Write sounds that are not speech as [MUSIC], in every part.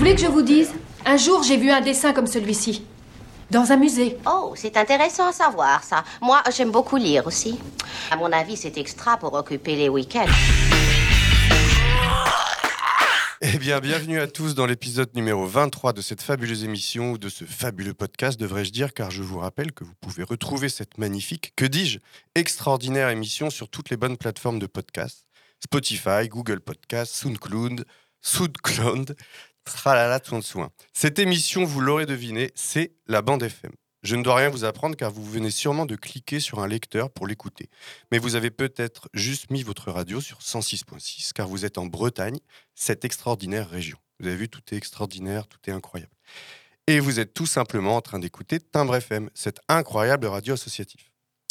Voulez que je vous dise Un jour, j'ai vu un dessin comme celui-ci. Dans un musée. Oh, c'est intéressant à savoir ça. Moi, j'aime beaucoup lire aussi. À mon avis, c'est extra pour occuper les week-ends. Eh bien, bienvenue à tous dans l'épisode numéro 23 de cette fabuleuse émission, ou de ce fabuleux podcast, devrais-je dire, car je vous rappelle que vous pouvez retrouver cette magnifique, que dis-je, extraordinaire émission sur toutes les bonnes plateformes de podcast. Spotify, Google Podcast, SoundCloud, SoundCloud, tralala tout de soin. Cette émission, vous l'aurez deviné, c'est la bande FM. Je ne dois rien vous apprendre car vous venez sûrement de cliquer sur un lecteur pour l'écouter. Mais vous avez peut-être juste mis votre radio sur 106.6 car vous êtes en Bretagne, cette extraordinaire région. Vous avez vu, tout est extraordinaire, tout est incroyable. Et vous êtes tout simplement en train d'écouter Timbre FM, cette incroyable radio associative.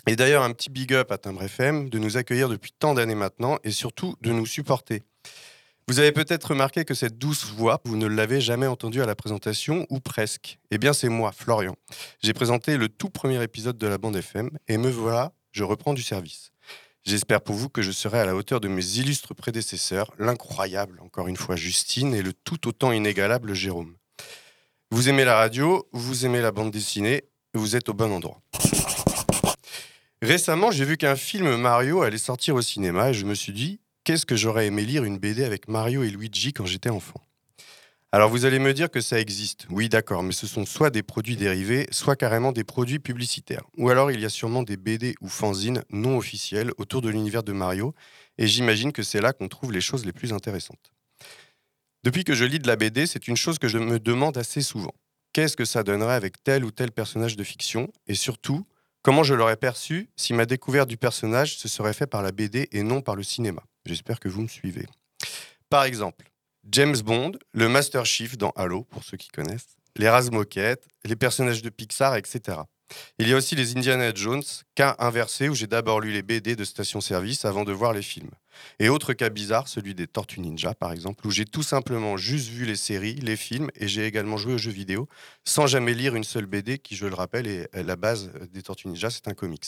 Et d'ailleurs, un petit big up à Timbre FM de nous accueillir depuis tant d'années maintenant et surtout de nous supporter. Vous avez peut-être remarqué que cette douce voix, vous ne l'avez jamais entendue à la présentation, ou presque. Eh bien, c'est moi, Florian. J'ai présenté le tout premier épisode de la bande FM, et me voilà, je reprends du service. J'espère pour vous que je serai à la hauteur de mes illustres prédécesseurs, l'incroyable, encore une fois, Justine, et le tout autant inégalable Jérôme. Vous aimez la radio, vous aimez la bande dessinée, vous êtes au bon endroit. Récemment, j'ai vu qu'un film Mario allait sortir au cinéma, et je me suis dit, qu'est-ce que j'aurais aimé lire une BD avec Mario et Luigi quand j'étais enfant? Alors vous allez me dire que ça existe. Oui, d'accord, mais ce sont soit des produits dérivés, soit carrément des produits publicitaires. Ou alors il y a sûrement des BD ou fanzines non officiels autour de l'univers de Mario, et j'imagine que c'est là qu'on trouve les choses les plus intéressantes. Depuis que je lis de la BD, c'est une chose que je me demande assez souvent. Qu'est-ce que ça donnerait avec tel ou tel personnage de fiction? Et surtout, comment je l'aurais perçu si ma découverte du personnage se serait fait par la BD et non par le cinéma? J'espère que vous me suivez. Par exemple, James Bond, le Master Chief dans Halo, pour ceux qui connaissent, les Razmoquettes, les personnages de Pixar, etc. Il y a aussi les Indiana Jones, cas inversé où j'ai d'abord lu les BD de Station Service avant de voir les films. Et autre cas bizarre, celui des Tortues Ninja par exemple, où j'ai tout simplement juste vu les séries, les films et j'ai également joué aux jeux vidéo sans jamais lire une seule BD qui, je le rappelle, est la base des Tortues Ninja, c'est un comics.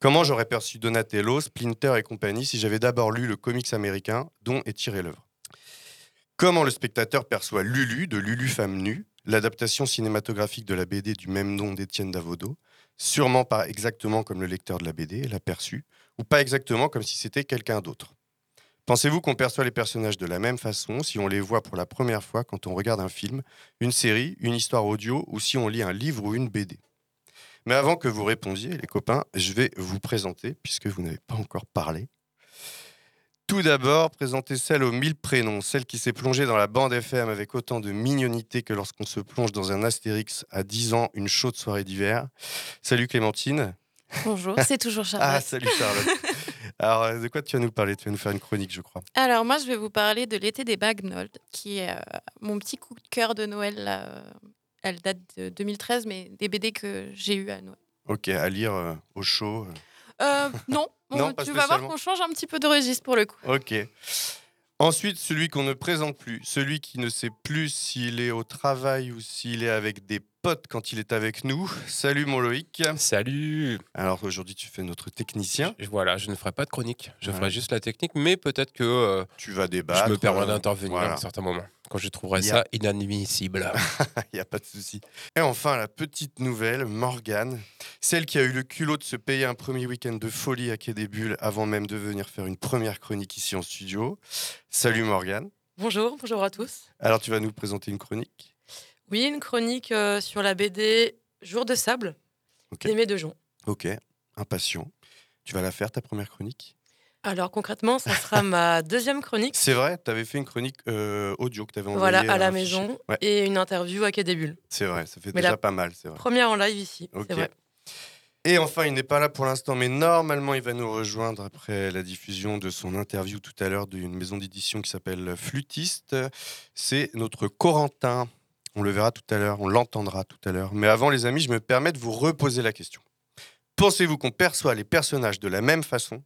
Comment j'aurais perçu Donatello, Splinter et compagnie si j'avais d'abord lu le comics américain dont est tiré l'œuvre? Comment le spectateur perçoit Lulu de Lulu Femme Nue, l'adaptation cinématographique de la BD du même nom d'Étienne Davodo Sûrement pas exactement comme le lecteur de la BD l'a perçu, ou pas exactement comme si c'était quelqu'un d'autre? Pensez-vous qu'on perçoit les personnages de la même façon si on les voit pour la première fois quand on regarde un film, une série, une histoire audio ou si on lit un livre ou une BD mais avant que vous répondiez, les copains, je vais vous présenter, puisque vous n'avez pas encore parlé. Tout d'abord, présenter celle aux mille prénoms, celle qui s'est plongée dans la bande FM avec autant de mignonité que lorsqu'on se plonge dans un Astérix à 10 ans, une chaude soirée d'hiver. Salut Clémentine. Bonjour, [LAUGHS] c'est toujours Charlotte. ah, salut Charlotte. [LAUGHS] Alors, de quoi tu vas nous parler? Tu vas nous faire une chronique, je crois. Alors, moi, je vais vous parler de l'été des Bagnold, qui est euh, mon petit coup de cœur de Noël là, elle date de 2013, mais des BD que j'ai eu à Noël. Ok, à lire euh, au chaud euh, Non, [LAUGHS] non tu vas voir qu'on change un petit peu de registre pour le coup. Ok. Ensuite, celui qu'on ne présente plus, celui qui ne sait plus s'il est au travail ou s'il est avec des potes quand il est avec nous. Salut mon Loïc. Salut. Alors aujourd'hui, tu fais notre technicien. Voilà, je ne ferai pas de chronique, je ferai juste la technique, mais peut-être que euh, tu vas débattre. Je me permets d'intervenir à un certain moment quand je trouverai ça inadmissible. [LAUGHS] Il n'y a pas de souci. Et enfin, la petite nouvelle, Morgane, celle qui a eu le culot de se payer un premier week-end de folie à Quai des Bulles avant même de venir faire une première chronique ici en studio. Salut Morgane. Bonjour, bonjour à tous. Alors tu vas nous présenter une chronique? Oui, une chronique euh, sur la BD Jour de sable d'Aimé Dejon. Ok, impatient. Tu vas la faire ta première chronique? Alors concrètement, ça sera [LAUGHS] ma deuxième chronique. C'est vrai, tu avais fait une chronique euh, audio que tu avais envoyée. Voilà, à la maison et une interview à Quai C'est vrai, ça fait déjà pas mal, c'est vrai. Première en live ici, c'est vrai. Et enfin, il n'est pas là pour l'instant, mais normalement, il va nous rejoindre après la diffusion de son interview tout à l'heure d'une maison d'édition qui s'appelle Flutiste. C'est notre Corentin. On le verra tout à l'heure, on l'entendra tout à l'heure. Mais avant, les amis, je me permets de vous reposer la question. Pensez-vous qu'on perçoit les personnages de la même façon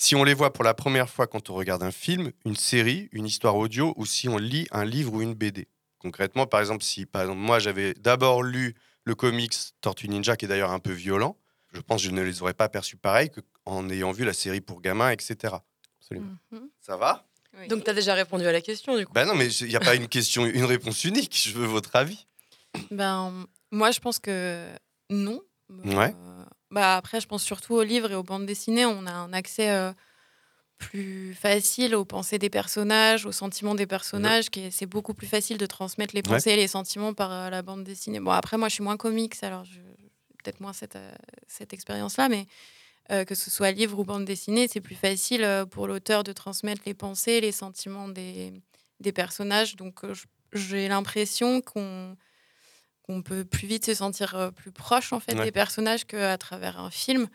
si on les voit pour la première fois quand on regarde un film, une série, une histoire audio, ou si on lit un livre ou une BD Concrètement, par exemple, si par exemple, moi j'avais d'abord lu le comics Tortue Ninja, qui est d'ailleurs un peu violent, je pense que je ne les aurais pas perçus pareil qu'en ayant vu la série pour gamins, etc. Absolument. Mhm. Ça va? Oui. Donc, tu as déjà répondu à la question, du coup. Ben non, mais il n'y a pas une question, une réponse unique. Je veux votre avis. Ben, moi, je pense que non. Ouais. Euh, bah, après, je pense surtout aux livres et aux bandes dessinées. On a un accès euh, plus facile aux pensées des personnages, aux sentiments des personnages. qui C'est beaucoup plus facile de transmettre les Ouais. pensées et les sentiments par euh, la bande dessinée. Bon, après, moi, je suis moins comics, alors je peut-être moins cette, euh, cette expérience-là, mais euh, que ce soit livre ou bande dessinée, c'est plus facile pour l'auteur de transmettre les pensées, les sentiments des, des personnages. Donc, j'ai l'impression qu'on qu'on peut plus vite se sentir euh, plus proche en fait Ouais. des personnages qu'à travers un film.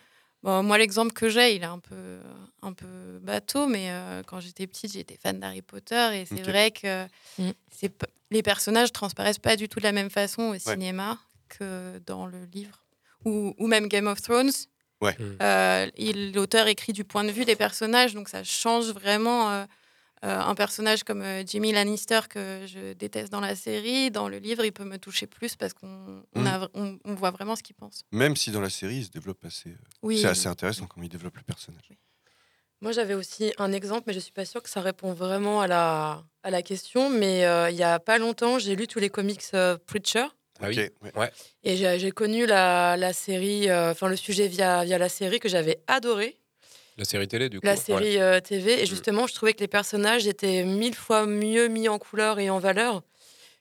Bon, moi, l'exemple que j'ai, il est un peu, un peu bateau, mais euh, quand j'étais petite, j'étais fan d'Harry Potter et c'est vrai que Mm. c'est les personnages transparaissent pas du tout de la même façon au cinéma que dans le livre. Ou, ou même Game of Thrones. Ouais. Mm. Euh, il- L'auteur écrit du point de vue des personnages, donc ça change vraiment. euh, un personnage comme euh, Jimmy Lannister que je déteste dans la série, dans le livre, il peut me toucher plus parce qu'on on Mm. on- on voit vraiment ce qu'il pense. Même si dans la série, il se développe assez. euh, Oui, C'est assez intéressant comment il développe le personnage. Moi, j'avais aussi un exemple, mais je suis pas sûre que ça répond vraiment à la, à la question. Mais euh, il y a pas longtemps, j'ai lu tous les comics euh, Preacher. Ah oui. Ok, ouais. Et j'ai connu la, la série, euh, enfin le sujet via, via la série que j'avais adoré, La série télé, du coup. la ouais. série euh, TV. Mm. Et justement, je trouvais que les personnages étaient mille fois mieux mis en couleur et en valeur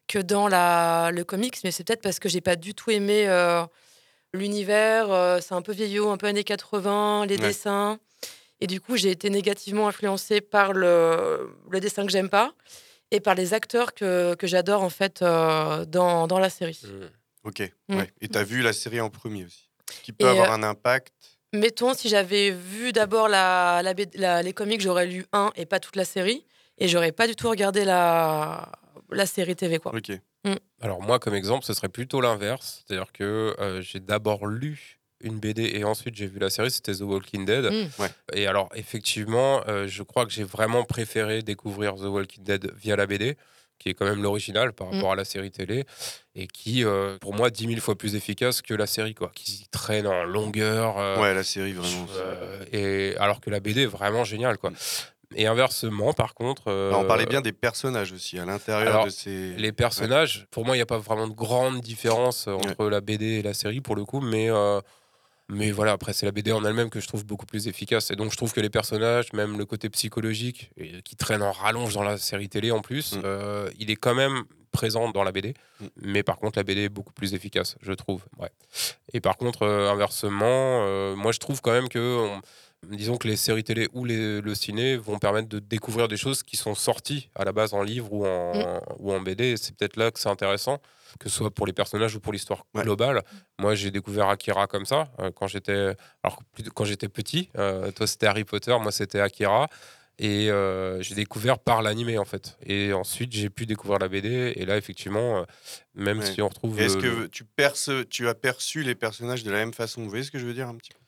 que dans la, le comics. Mais c'est peut-être parce que j'ai pas du tout aimé euh, l'univers. euh, c'est un peu vieillot, un peu années 80, les Ouais. dessins. Et du coup, j'ai été négativement influencée par le, le dessin que j'aime pas et par les acteurs que, que j'adore en fait euh, dans, dans la série. Mm. Ok, Mm. ouais. Et tu as vu la série en premier aussi. Qui peut Et, avoir euh, un impact. Mettons, si j'avais vu d'abord la, la B- la- les comics, j'aurais lu un et pas toute la série. Et j'aurais pas du tout regardé la, la série TV. Quoi. Ok. Alors moi, comme exemple, ce serait plutôt l'inverse. C'est-à-dire que euh, j'ai d'abord lu une BD et ensuite j'ai vu la série, c'était The Walking Dead. Mm. Ouais. Et alors, effectivement, euh, je crois que j'ai vraiment préféré découvrir The Walking Dead via la BD, qui est quand même l'original par Mm. rapport à la série télé, et qui, euh, pour moi, 10 000 fois plus efficace que la série, quoi, qui traîne en longueur. euh, ouais, la série, vraiment. euh, et alors que la BD est vraiment géniale, quoi. Et inversement, par contre. euh, on parlait bien des personnages aussi à l'intérieur de ces. les personnages, pour moi, il n'y a pas vraiment de grande différence entre la BD et la série pour le coup, mais, euh, mais voilà, après, c'est la BD en elle-même que je trouve beaucoup plus efficace. Et donc, je trouve que les personnages, même le côté psychologique, et- qui traîne en rallonge dans la série télé en plus, Mm. euh, il est quand même présent dans la BD. Mm. Mais par contre, la BD est beaucoup plus efficace, je trouve. Ouais. Et par contre, euh, inversement, euh, moi, je trouve quand même que. on- Disons que les séries télé ou les- le ciné vont permettre de découvrir des choses qui sont sorties à la base en livre ou en, ou en BD. C'est peut-être là que c'est intéressant, que ce soit pour les personnages ou pour l'histoire Ouais. globale. Moi, j'ai découvert Akira comme ça euh, quand j'étais, alors plus- quand j'étais petit. Euh, toi, c'était Harry Potter, moi, c'était Akira. Et euh, j'ai découvert par l'animé en fait. Et ensuite, j'ai pu découvrir la BD. Et là, effectivement, même Ouais. si on retrouve. Est-ce que tu, perces, tu as perçu les personnages de la même façon? Vous voyez ce que je veux dire un petit peu?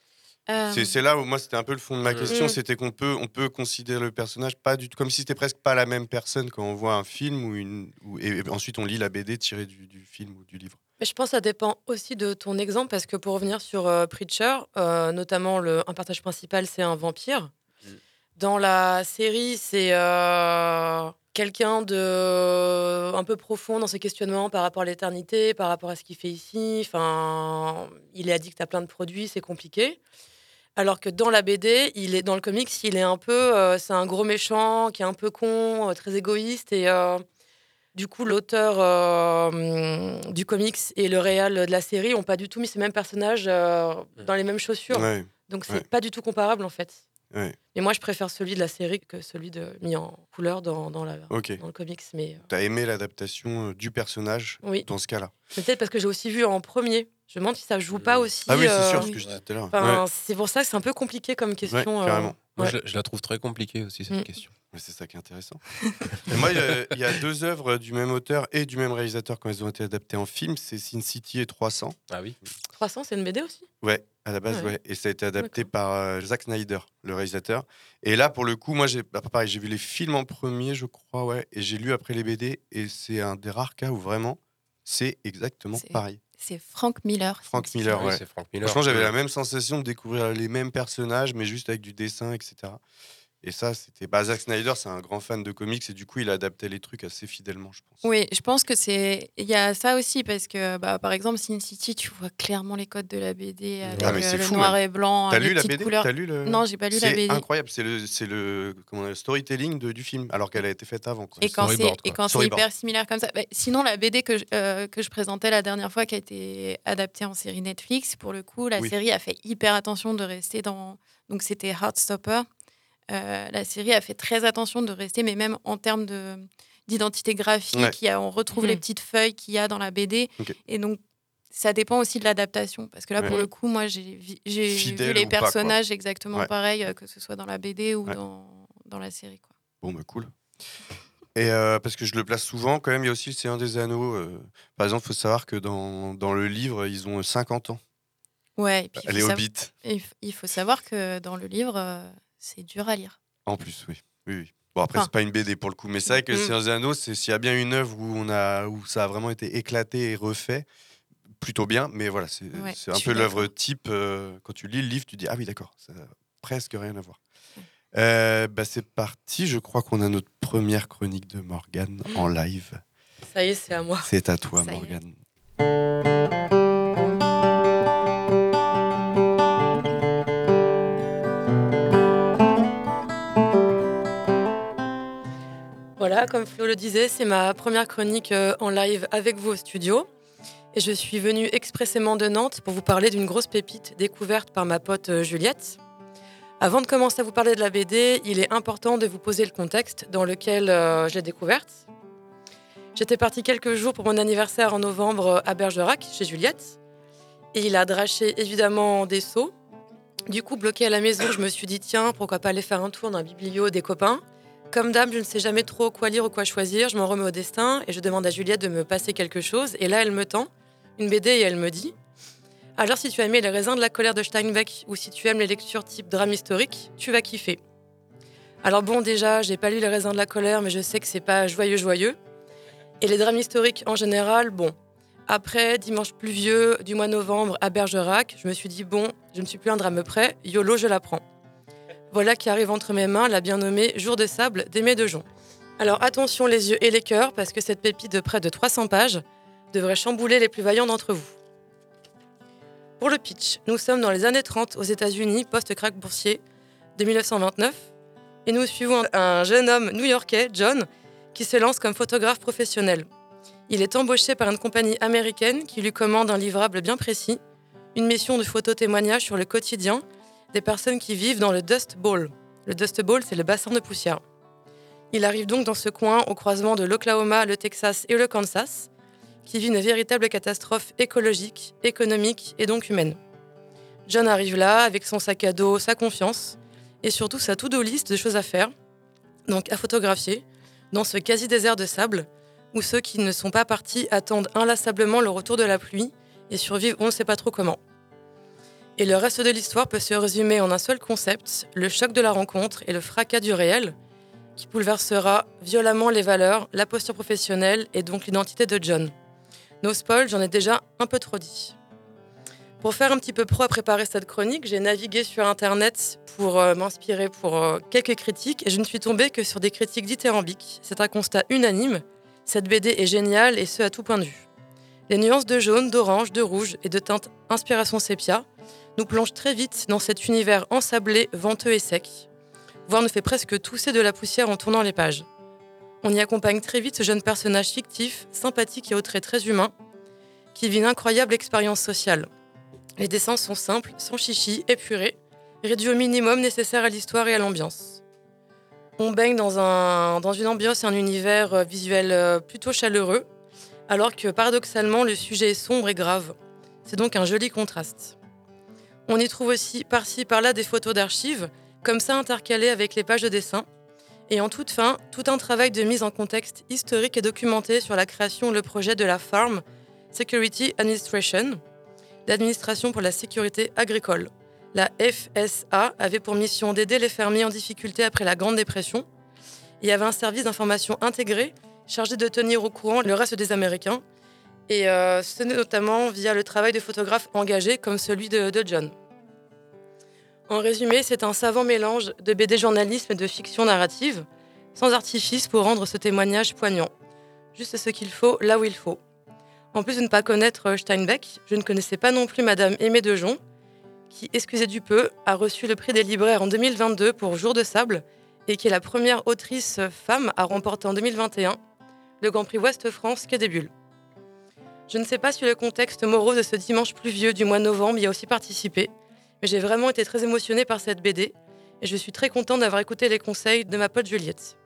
Euh, C'est- là où moi c'était un peu le fond de ma Mm. question, Mm. c'était qu'on peut, on peut considérer le personnage pas du tout comme si c'était presque pas la même personne quand on voit un film ou une, ou- et, ensuite on lit la BD tirée du, du film ou du livre. Mais je pense que ça dépend aussi de ton exemple, parce que pour revenir sur euh, Preacher, euh, notamment le, un personnage principal, c'est un vampire. Mm. Dans la série, c'est euh, quelqu'un de un peu profond dans ses questionnements par rapport à l'éternité, par rapport à ce qu'il fait ici. Enfin, il est addict à plein de produits, c'est compliqué. Alors que dans la BD, il est dans le comics, il est un peu, euh, c'est un gros méchant qui est un peu con, euh, très égoïste et euh, du coup, l'auteur euh, du comics et le réal de la série ont pas du tout mis ces mêmes personnages euh, dans les mêmes chaussures. Ouais, Donc, c'est ouais. pas du tout comparable en fait. ouais. Et moi, je préfère celui de la série que celui de mis en couleur dans, dans, la, dans le comics. Mais euh, T'as aimé l'adaptation euh, du personnage oui, dans ce cas-là peut-être parce que j'ai aussi vu en premier Je me demande si ça joue pas aussi. Ah oui, c'est euh, sûr, ce que je disais tout à l'heure. enfin, Ouais. C'est pour ça que c'est un peu compliqué comme question. Ouais, carrément. Moi, ouais. je, la- je la trouve très compliquée aussi, cette Mm. question. Mais c'est ça qui est intéressant. [LAUGHS] Et moi, il y a- il y, a deux œuvres du même auteur et du même réalisateur quand elles ont été adaptées en film. C'est Sin City et 300. Ah oui 300, c'est une BD aussi? Ouais, à la base, Ouais. ouais. Et ça a été adapté par euh, Zack Snyder, le réalisateur. Et là, pour le coup, moi, j'ai bah, pareil, j'ai vu les films en premier, je crois, ouais. Et j'ai lu après les BD. Et c'est un des rares cas où vraiment, c'est exactement pareil. C'est Frank Miller. Frank Miller, Oui, ouais. Frank Miller. Franchement, j'avais Euh, la même sensation de découvrir les mêmes personnages, mais juste avec du dessin, etc. Et ça, c'était. Bah, Zack Snyder, c'est un grand fan de comics et du coup, il adaptait les trucs assez fidèlement, je pense. Oui, je pense que c'est. Il y a ça aussi parce que, bah, par exemple, Sin City, tu vois clairement les codes de la BD avec Ah, euh, c'est le fou, noir et blanc, T'as les lu la petites BD couleurs. T'as lu le... Non, j'ai pas lu la C'est BD. incroyable, c'est le, c'est le, comment, le storytelling de- du film, alors qu'elle a été faite avant. quoi. Et quand c'est et quand c'est hyper similaire comme ça. bah, sinon, la BD que je, euh, que je présentais la dernière fois, qui a été adaptée en série Netflix, pour le coup, la Oui. série a fait hyper attention de rester dans. Donc, c'était Heartstopper. Euh, la série a fait très attention de rester, mais même en termes de d'identité graphique, Ouais. il y a- on retrouve les petites feuilles qu'il y a dans la BD. Et donc, ça dépend aussi de l'adaptation. Parce que là, pour le coup, moi, j'ai vu les pas, personnages exactement Ouais. pareils, euh, que ce soit dans la BD ou Ouais. dans, dans la série. Quoi. Bon, bah cool. Et euh, parce que je le place souvent, quand même, il y a aussi le Seigneur des Anneaux. euh, par exemple, il faut savoir que dans, dans le livre, ils ont 50 ans. Ouais, et puis il Elle est il faut savoir que dans le livre, euh, c'est dur à lire. En plus, oui. oui, oui. Bon, après, Enfin. c'est pas une BD pour le coup, mais c'est vrai que Mm. Seigneur des Anneaux, c'est s'il y a bien une œuvre où, on a, où ça a vraiment été éclaté et refait, plutôt bien, mais voilà, c'est Ouais, un peu l'œuvre type. euh, quand tu lis le livre, tu dis Ah oui, d'accord, ça n'a presque rien à voir. Euh, bah, c'est parti, je crois qu'on a notre première chronique de Morgane en live. Ça y est, c'est à moi. C'est à toi, Ça y est. Morgane. Voilà, comme Flo le disait, c'est ma première chronique euh, en live avec vous au studio. Et je suis venue expressément de Nantes pour vous parler d'une grosse pépite découverte par ma pote euh, Juliette. Avant de commencer à vous parler de la BD, il est important de vous poser le contexte dans lequel euh, je l'ai découverte. J'étais partie quelques jours pour mon anniversaire en novembre à Bergerac, chez Juliette. Et il a draché évidemment des seaux. Du coup, bloqué à la maison, je me suis dit, tiens, pourquoi pas aller faire un tour dans un biblio des copains comme d'hab, je ne sais jamais trop quoi lire ou quoi choisir. Je m'en remets au destin et je demande à Juliette de me passer quelque chose. Et là, elle me tend une BD et elle me dit Alors, si tu as aimé Les raisins de la colère de Steinbeck ou si tu aimes les lectures type drame historique, tu vas kiffer. Alors, bon, déjà, j'ai pas lu Les raisins de la colère, mais je sais que c'est pas joyeux, joyeux. Et les drames historiques en général, bon. Après, dimanche pluvieux du mois novembre à Bergerac, je me suis dit Bon, je ne suis plus un drame près, YOLO, je la prends. Voilà qui arrive entre mes mains la bien nommée Jour de sable d'Aimé Dejon. Alors attention les yeux et les cœurs, parce que cette pépite de près de 300 pages devrait chambouler les plus vaillants d'entre vous. Pour le pitch, nous sommes dans les années 30 aux États-Unis, post-crack boursier de 1929, et nous suivons un jeune homme new-yorkais, John, qui se lance comme photographe professionnel. Il est embauché par une compagnie américaine qui lui commande un livrable bien précis, une mission de photo-témoignage sur le quotidien des personnes qui vivent dans le Dust Bowl. Le Dust Bowl, c'est le bassin de poussière. Il arrive donc dans ce coin, au croisement de l'Oklahoma, le Texas et le Kansas, qui vit une véritable catastrophe écologique, économique et donc humaine. John arrive là avec son sac à dos, sa confiance et surtout sa to-do list de choses à faire, donc à photographier, dans ce quasi-désert de sable, où ceux qui ne sont pas partis attendent inlassablement le retour de la pluie et survivent on ne sait pas trop comment. Et le reste de l'histoire peut se résumer en un seul concept, le choc de la rencontre et le fracas du réel, qui bouleversera violemment les valeurs, la posture professionnelle et donc l'identité de John. No spoil, j'en ai déjà un peu trop dit. Pour faire un petit peu pro à préparer cette chronique, j'ai navigué sur Internet pour euh, m'inspirer pour euh, quelques critiques et je ne suis tombée que sur des critiques dithyrambiques. C'est un constat unanime. Cette BD est géniale et ce à tout point de vue. Les nuances de jaune, d'orange, de rouge et de teinte inspiration sépia nous plonge très vite dans cet univers ensablé, venteux et sec, voire nous fait presque tousser de la poussière en tournant les pages. On y accompagne très vite ce jeune personnage fictif, sympathique et au trait très humain, qui vit une incroyable expérience sociale. Les dessins sont simples, sans chichi, épurés, réduits au minimum nécessaire à l'histoire et à l'ambiance. On baigne dans, dans une ambiance et un univers euh, visuel euh, plutôt chaleureux, alors que paradoxalement le sujet est sombre et grave. C'est donc un joli contraste. On y trouve aussi par-ci par-là des photos d'archives, comme ça intercalées avec les pages de dessin. Et en toute fin, tout un travail de mise en contexte historique et documenté sur la création le projet de la Farm Security Administration, l'administration pour la sécurité agricole. La FSA avait pour mission d'aider les fermiers en difficulté après la Grande Dépression et avait un service d'information intégré chargé de tenir au courant le reste des Américains. Et euh, ce notamment via le travail de photographes engagés comme celui de, de John. En résumé, c'est un savant mélange de BD journalisme et de fiction narrative, sans artifice pour rendre ce témoignage poignant. Juste ce qu'il faut, là où il faut. En plus de ne pas connaître Steinbeck, je ne connaissais pas non plus Madame Aimée Dejon, qui, excusez du peu, a reçu le prix des libraires en 2022 pour Jour de sable et qui est la première autrice femme à remporter en 2021 le Grand Prix Ouest France Quai des. Je ne sais pas si le contexte morose de ce dimanche pluvieux du mois de novembre y a aussi participé, mais j'ai vraiment été très émotionnée par cette BD et je suis très contente d'avoir écouté les conseils de ma pote Juliette.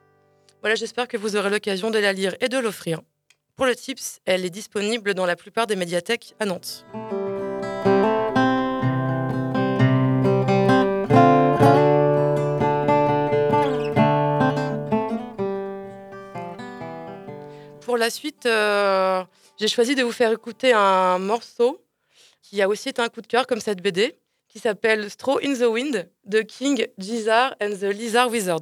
Voilà, j'espère que vous aurez l'occasion de la lire et de l'offrir. Pour le tips, elle est disponible dans la plupart des médiathèques à Nantes. Pour la suite, euh, j'ai choisi de vous faire écouter un morceau qui a aussi été un coup de cœur comme cette BD, qui s'appelle Straw in the Wind de King Gizzard and the Lizard Wizard.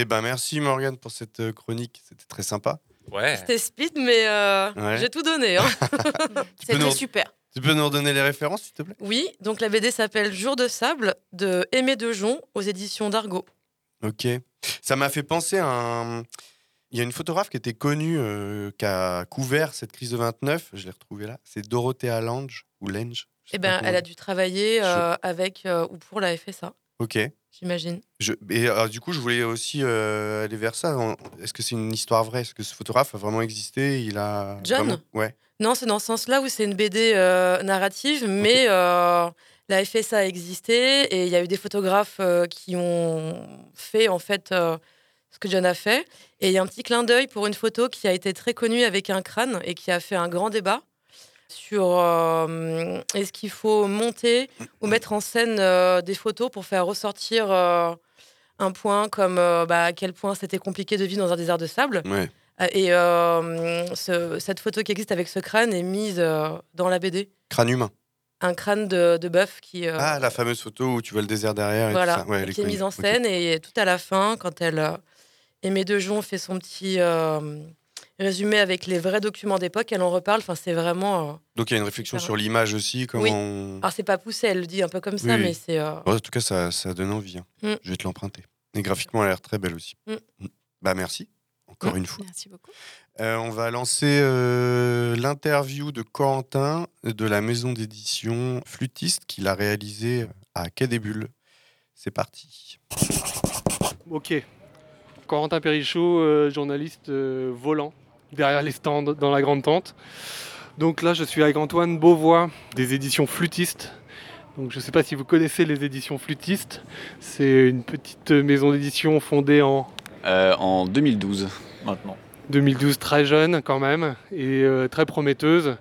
Eh ben merci Morgane pour cette euh, chronique, c'était très sympa. Ouais. C'était speed, mais euh, Ouais. j'ai tout donné. hein. [LAUGHS] [LAUGHS] C'était nous- super. Tu peux nous redonner les références s'il te plaît? Oui, donc la BD s'appelle Jour de sable de Aimé Dejon aux éditions d'Argo. Ok. Ça m'a fait penser à un... Il y a une photographe qui était connue, euh, qui a couvert cette crise de 29, je l'ai retrouvée là, c'est Dorothea Lange, ou Lange. Eh ben, elle a dû travailler euh, avec euh, ou pour la FSA, Ok. J'imagine. Je... Et alors, du coup, je voulais aussi euh, aller vers ça. Est-ce que c'est une histoire vraie? Est-ce que ce photographe a vraiment existé? Il a John? vraiment- Ouais. Non, c'est dans ce sens-là où c'est une BD euh, narrative, mais euh, la FSA a existé et il y a eu des photographes qui ont fait en fait ce que John a fait. Et il y a un petit clin d'œil pour une photo qui a été très connue avec un crâne et qui a fait un grand débat sur euh, est-ce qu'il faut monter ou mettre en scène euh, des photos pour faire ressortir euh, un point comme bah, à quel point c'était compliqué de vivre dans un désert de sable. Ouais. Et ce- cette photo qui existe avec ce crâne est mise dans la BD. Crâne humain. Un crâne de, de bœuf qui, Ah, la fameuse photo où tu vois le désert derrière. Et voilà, tout ça. Ouais, elle qui est mise en scène. Et tout à la fin, quand elle, euh, Aimé Dejon fait son petit résumé avec les vrais documents d'époque, elle en reparle. Enfin, c'est vraiment. euh, Donc il y a une réflexion sur l'image aussi. Comment Oui. on- Alors, c'est pas poussé, elle le dit un peu comme ça, Oui, oui. mais c'est. euh, en tout cas, ça, ça donne envie. hein. Mm. Je vais te l'emprunter. Et graphiquement, elle a l'air très belle aussi. Mm. Mm. Bah merci, encore Mm. une fois. Merci beaucoup. Euh, on va lancer euh, l'interview de Corentin de la maison d'édition Flûtiste qu'il a réalisé à Quai des Bulles. C'est parti. Ok. Corentin Perrichot, euh, journaliste euh, volant derrière les stands dans la grande tente. Donc là, je suis avec Antoine Beauvois des éditions Flûtistes. Donc je ne sais pas si vous connaissez les éditions Flûtistes. C'est une petite maison d'édition fondée en Euh, en 2012 maintenant. 2012, très jeune quand même et euh, très prometteuse.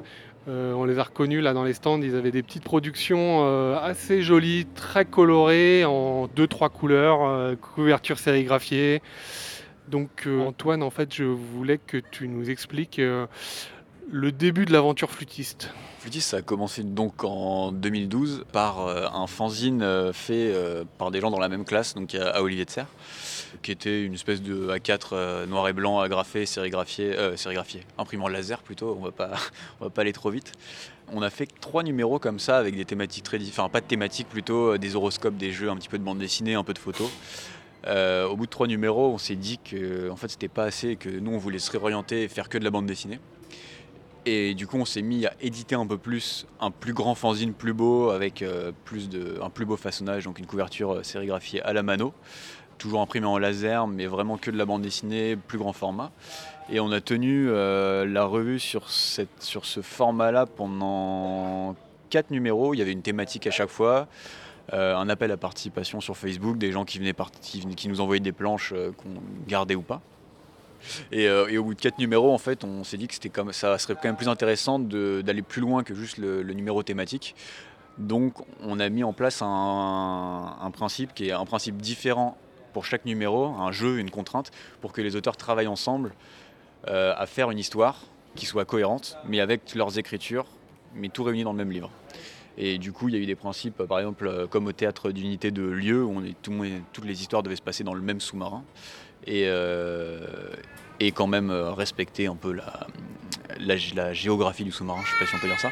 Euh, on les a reconnus là dans les stands. Ils avaient des petites productions euh, assez jolies, très colorées, en deux trois couleurs, euh, couverture sérigraphiée. Donc euh, Antoine, en fait, je voulais que tu nous expliques euh, le début de l'aventure flûtiste. Flûtiste, ça a commencé donc en 2012 par euh, un fanzine euh, fait euh, par des gens dans la même classe, donc à, à Olivier de Serre, qui était une espèce de A4 euh, noir et blanc agrafé, sérigraphié, euh, sérigraphié, imprimant laser plutôt, on va pas, [LAUGHS] on va pas aller trop vite. On a fait trois numéros comme ça avec des thématiques très différentes, enfin pas de thématiques plutôt, euh, des horoscopes, des jeux, un petit peu de bande dessinée, un peu de photos. Euh, au bout de trois numéros, on s'est dit que en fait c'était pas assez, que nous on voulait se réorienter et faire que de la bande dessinée. Et du coup, on s'est mis à éditer un peu plus, un plus grand fanzine, plus beau, avec euh, plus de, un plus beau façonnage, donc une couverture euh, sérigraphiée à la mano, toujours imprimée en laser, mais vraiment que de la bande dessinée, plus grand format. Et on a tenu la revue sur ce format-là pendant quatre numéros. Il y avait une thématique à chaque fois. Euh, un appel à participation sur Facebook, des gens qui, venaient qui, nous envoyaient des planches euh, qu'on gardait ou pas. Et, euh, et au bout de quatre numéros, en fait, on s'est dit que c'était comme ça serait quand même plus intéressant d'aller plus loin que juste le, numéro thématique. Donc, on a mis en place un, principe qui est un principe différent pour chaque numéro, un jeu, une contrainte, pour que les auteurs travaillent ensemble à faire une histoire qui soit cohérente, mais avec leurs écritures, mais tout réuni dans le même livre. Et du coup, il y a eu des principes, par exemple, euh, comme au théâtre d'unité de lieu, où on est, toutes les histoires devaient se passer dans le même sous-marin. Et, euh, et quand même euh, respecter un peu la, géographie du sous-marin, je sais pas si on peut dire ça.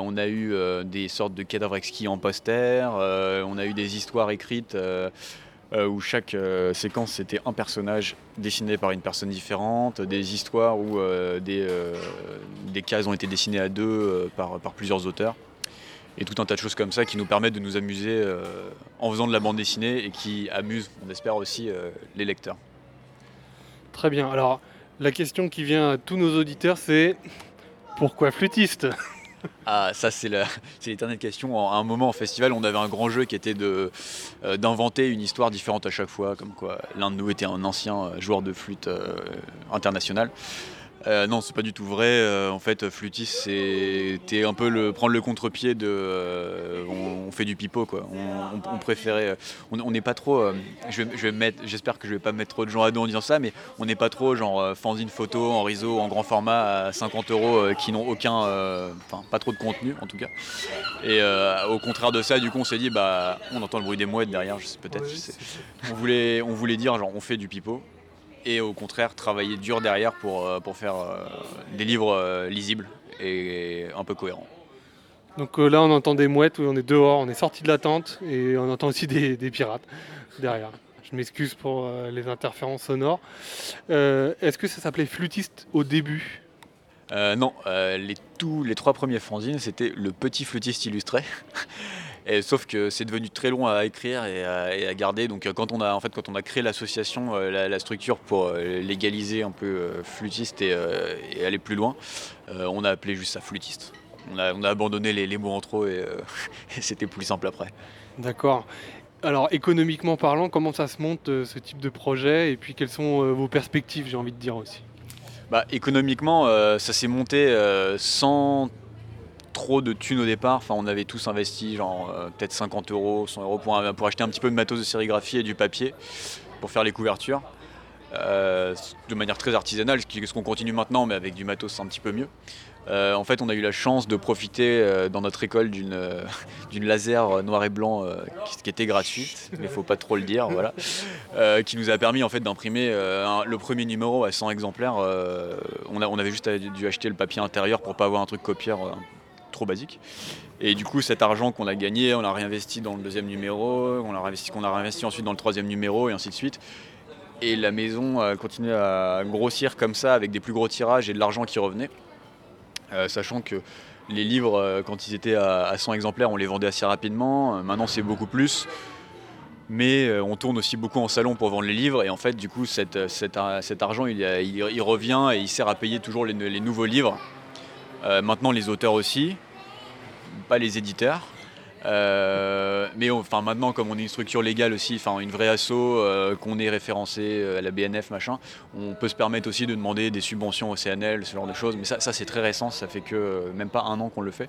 On a eu des sortes de cadavres exquis en poster, on a eu des histoires écrites où chaque séquence c'était un personnage dessiné par une personne différente, des histoires où des, cases ont été dessinées à deux par plusieurs auteurs. Et tout un tas de choses comme ça qui nous permettent de nous amuser euh, en faisant de la bande dessinée et qui amusent, on espère aussi, euh, les lecteurs. Très bien. Alors, la question qui vient à tous nos auditeurs, c'est pourquoi flûtiste? Ah, ça, c'est l'éternelle question. À un moment, en festival, on avait un grand jeu qui était euh, d'inventer une histoire différente à chaque fois, comme quoi l'un de nous était un ancien joueur de flûte international. Euh, non, c'est pas du tout vrai. Euh, en fait, flûtiste, c'était un peu le, prendre le contre-pied de. euh, on, on fait du pipeau, quoi. On, on- on préférait. On n'est pas trop. je vais, je vais mettre. J'espère que je vais pas mettre trop de gens à dos en disant ça, mais on n'est pas trop genre fanzine photo en réseau en grand format à 50 euros qui n'ont aucun. Enfin, pas trop de contenu en tout cas. Et au contraire de ça, du coup, on s'est dit, bah, on entend le bruit des mouettes derrière, je sais peut-être. On voulait, on voulait dire, genre, on fait du pipeau. Et au contraire, travailler dur derrière pour, euh, pour faire euh, des livres euh, lisibles et un peu cohérents. Donc euh, là, on entend des mouettes, on est dehors, on est sorti de la tente et on entend aussi des, des pirates derrière. Je m'excuse pour euh, les interférences sonores. Euh, Est-ce que ça s'appelait flûtiste au début? Euh, non, euh, les, tous les trois premiers fanzines, c'était le petit flûtiste illustré. Et, sauf que c'est devenu très long à écrire et à, et à garder. Donc euh, quand on a en fait quand on a créé l'association, euh, la, la structure pour euh, légaliser un peu flûtiste et, et aller plus loin, on a appelé juste ça flûtiste. On a, on a abandonné les, les mots en trop [LAUGHS] et, c'était plus simple après. D'accord. Alors économiquement parlant, comment ça se monte euh, ce type de projet et puis quelles sont euh, vos perspectives, j'ai envie de dire aussi? Bah, économiquement, euh, ça s'est monté sans trop de thunes au départ. Enfin, on avait tous investi genre euh, peut-être 50 euros, 100 euros pour, acheter un petit peu de matos de sérigraphie et du papier pour faire les couvertures. Euh, de manière très artisanale, ce qu'on continue maintenant, mais avec du matos un petit peu mieux. Euh, en fait, on a eu la chance de profiter dans notre école d'une laser noir et blanc qui, était gratuite, mais faut pas trop le dire, voilà, qui nous a permis en fait d'imprimer le premier numéro à 100 exemplaires. on, on avait juste dû acheter le papier intérieur pour pas avoir un truc copieur trop basique. Et du coup, cet argent qu'on a gagné, on l'a réinvesti dans le deuxième numéro, on qu'on a réinvesti ensuite dans le troisième numéro, et ainsi de suite. Et la maison a continué à grossir comme ça, avec des plus gros tirages et de l'argent qui revenait. Euh, sachant que les livres, euh, quand ils étaient à, à 100 exemplaires, on les vendait assez rapidement. Euh, maintenant, c'est beaucoup plus. Mais euh, on tourne aussi beaucoup en salon pour vendre les livres. Et en fait, du coup, cet, cet ar- cet argent, il, revient et il sert à payer toujours les nouveaux livres. Euh, maintenant, les auteurs aussi, pas les éditeurs. Euh, mais enfin maintenant comme on est une structure légale aussi, enfin une vraie asso, euh, qu'on est référencé à la BNF machin, on peut se permettre aussi de demander des subventions au CNL, ce genre de choses. Mais ça, c'est très récent, ça fait que même pas un an qu'on le fait,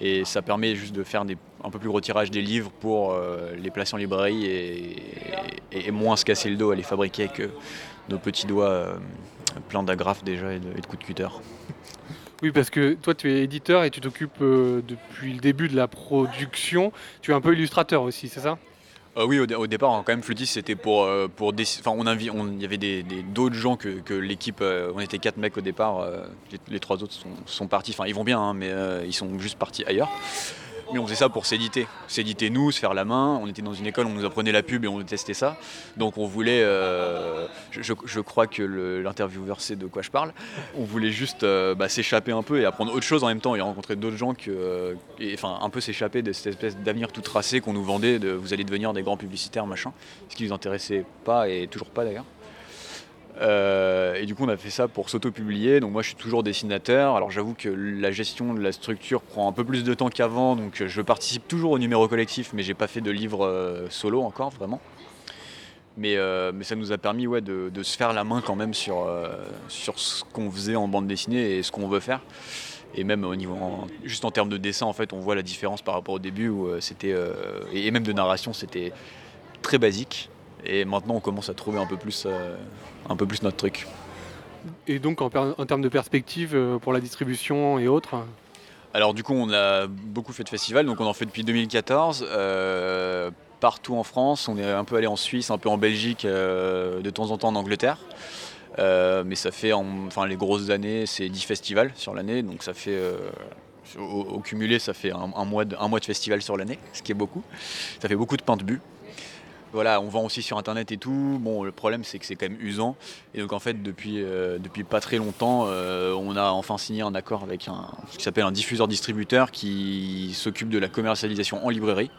et ça permet juste de faire des, un peu plus gros tirage des livres pour les placer en librairie et, moins se casser le dos à les fabriquer que nos petits doigts pleins d'agrafes déjà et de, et de coups de cutter. Oui, parce que toi, tu es éditeur et tu t'occupes euh, depuis le début de la production. Tu es un peu illustrateur aussi, c'est ça? Euh, oui, au, dé- au départ, quand même, flûtiste, c'était pour, euh, pour Enfin, on il y avait des, d'autres gens que, l'équipe. on était quatre mecs au départ. les, trois autres sont, partis. Enfin, ils vont bien, hein, mais ils sont juste partis ailleurs. Mais on faisait ça pour s'éditer. S'éditer nous, se faire la main. On était dans une école, on nous apprenait la pub et on testait ça. Donc on voulait. euh, je, crois que l'intervieweur sait de quoi je parle. On voulait juste euh, bah, s'échapper un peu et apprendre autre chose en même temps et rencontrer d'autres gens euh, et, enfin, un peu s'échapper de cette espèce d'avenir tout tracé qu'on nous vendait de vous allez devenir des grands publicitaires, machin. Ce qui nous intéressait pas et toujours pas d'ailleurs. Euh, et du coup, on a fait ça pour s'auto-publier. Donc, moi, je suis toujours dessinateur. Alors, j'avoue que la gestion de la structure prend un peu plus de temps qu'avant. Donc, je participe toujours au numéro collectif, mais j'ai pas fait de livre euh, solo encore, vraiment. Mais, euh, mais ça nous a permis ouais, de, se faire la main quand même sur, sur ce qu'on faisait en bande dessinée et ce qu'on veut faire. Et même au niveau, juste en termes de dessin, en fait, on voit la différence par rapport au début où c'était, et même de narration, c'était très basique. Et maintenant, on commence à trouver un peu plus, euh, un peu plus notre truc. Et donc, en, termes de perspective euh, pour la distribution et autres Alors du coup, on a beaucoup fait de festivals, donc on en fait depuis 2014. euh, partout en France, on est un peu allé en Suisse, un peu en Belgique, euh, de temps en temps en Angleterre. Euh, mais ça fait, en- enfin les grosses années, c'est 10 festivals sur l'année, donc ça fait, au, au cumulé, ça fait un, un mois de, un mois de festival sur l'année, ce qui est beaucoup. Ça fait beaucoup de pain de but. Voilà, on vend aussi sur internet et tout. Bon, le problème c'est que c'est quand même usant. Et donc en fait, depuis, euh, pas très longtemps, euh, on a enfin signé un accord avec un, qui s'appelle un diffuseur-distributeur qui s'occupe de la commercialisation en librairie,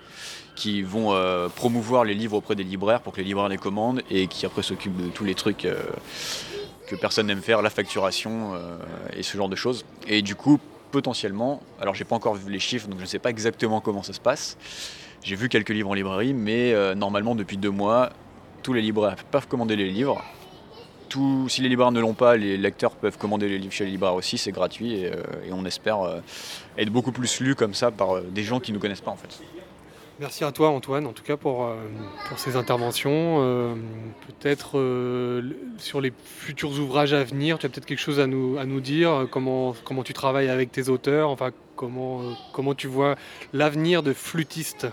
qui vont euh, promouvoir les livres auprès des libraires pour que les libraires les commandent et qui après s'occupe de tous les trucs que personne n'aime faire, la facturation et ce genre de choses. Et du coup, potentiellement, alors j'ai pas encore vu les chiffres, donc je ne sais pas exactement comment ça se passe. J'ai vu quelques livres en librairie, mais euh, normalement depuis deux mois, tous les libraires peuvent commander les livres. Si les libraires ne l'ont pas, les lecteurs peuvent commander les livres chez les libraires aussi, c'est gratuit et, euh, on espère euh, être beaucoup plus lus comme ça par des gens qui ne nous connaissent pas en fait. Merci à toi Antoine, en tout cas pour, pour ces interventions. Peut-être sur les futurs ouvrages à venir, tu as peut-être quelque chose à nous, à nous dire, comment, comment tu travailles avec tes auteurs, enfin comment, comment tu vois l'avenir de flûtiste.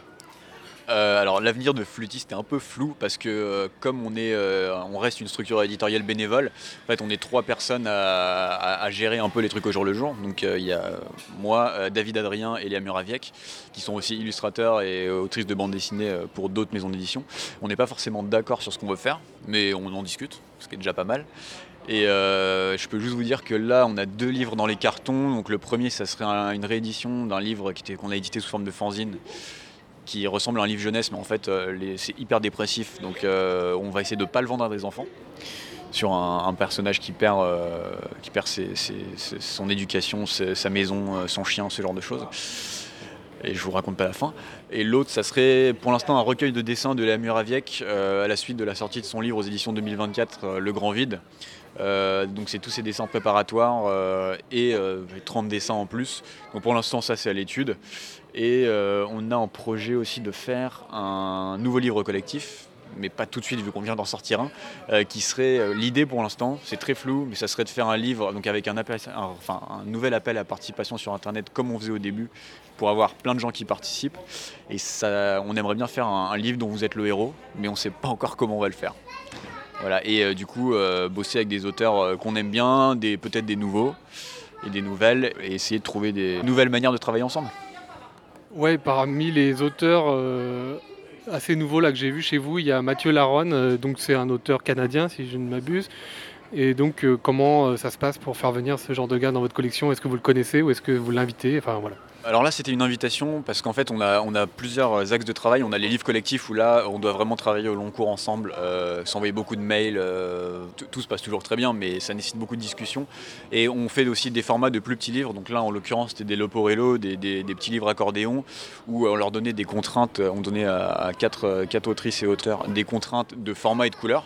Euh, alors l'avenir de Flûtiste est un peu flou parce que euh, comme euh, on reste une structure éditoriale bénévole, en fait on est trois personnes à, gérer un peu les trucs au jour le jour. Donc il y a moi, David Adrien et Léa Muraviec qui sont aussi illustrateurs et autrices de bande dessinée pour d'autres maisons d'édition. On n'est pas forcément d'accord sur ce qu'on veut faire, mais on en discute, ce qui est déjà pas mal. Et je peux juste vous dire que là, on a deux livres dans les cartons. Donc le premier, ça serait un- une réédition d'un livre qu'on a édité sous forme de fanzine qui ressemble à un livre jeunesse, mais en fait euh, c'est hyper dépressif. Donc euh, on va essayer de pas le vendre à des enfants sur un, personnage qui perd, euh, qui perd son éducation, sa maison, son chien, ce genre de choses. Et je vous raconte pas la fin. Et l'autre, ça serait pour l'instant un recueil de dessins de la Muraviec à la suite de la sortie de son livre aux éditions 2024, euh, Le Grand Vide. Donc c'est tous ces dessins préparatoires et euh, 30 dessins en plus. Donc pour l'instant ça c'est à l'étude. Et euh, on a en projet aussi de faire un nouveau livre collectif, mais pas tout de suite vu qu'on vient d'en sortir un, euh, qui serait euh, l'idée pour l'instant, c'est très flou, mais ça serait de faire un livre donc avec un, nouvel appel à participation sur Internet comme on faisait au début, pour avoir plein de gens qui participent. Et on aimerait bien faire un, livre dont vous êtes le héros, mais on ne sait pas encore comment on va le faire. Voilà, et du coup, bosser avec des auteurs qu'on aime bien, peut-être des nouveaux et des nouvelles, et essayer de trouver des nouvelles manières de travailler ensemble. Ouais, parmi les auteurs euh, assez nouveaux là que j'ai vu chez vous, il y a Mathieu Laronne, euh, donc c'est un auteur canadien si je ne m'abuse. Et donc euh, comment ça se passe pour faire venir ce genre de gars dans votre collection? Est-ce que vous le connaissez ou est-ce que vous l'invitez? Enfin voilà. Alors là, c'était une invitation parce qu'en fait, on a, plusieurs axes de travail. On a les livres collectifs où là, on doit vraiment travailler au long cours ensemble, euh, s'envoyer beaucoup de mails. euh, tout- se passe toujours très bien, mais ça nécessite beaucoup de discussions. Et on fait aussi des formats de plus petits livres. Donc là, en l'occurrence, c'était des Loporello, des, petits livres accordéons où on leur donnait des contraintes. On donnait à, euh, quatre autrices et auteurs des contraintes de format et de couleur.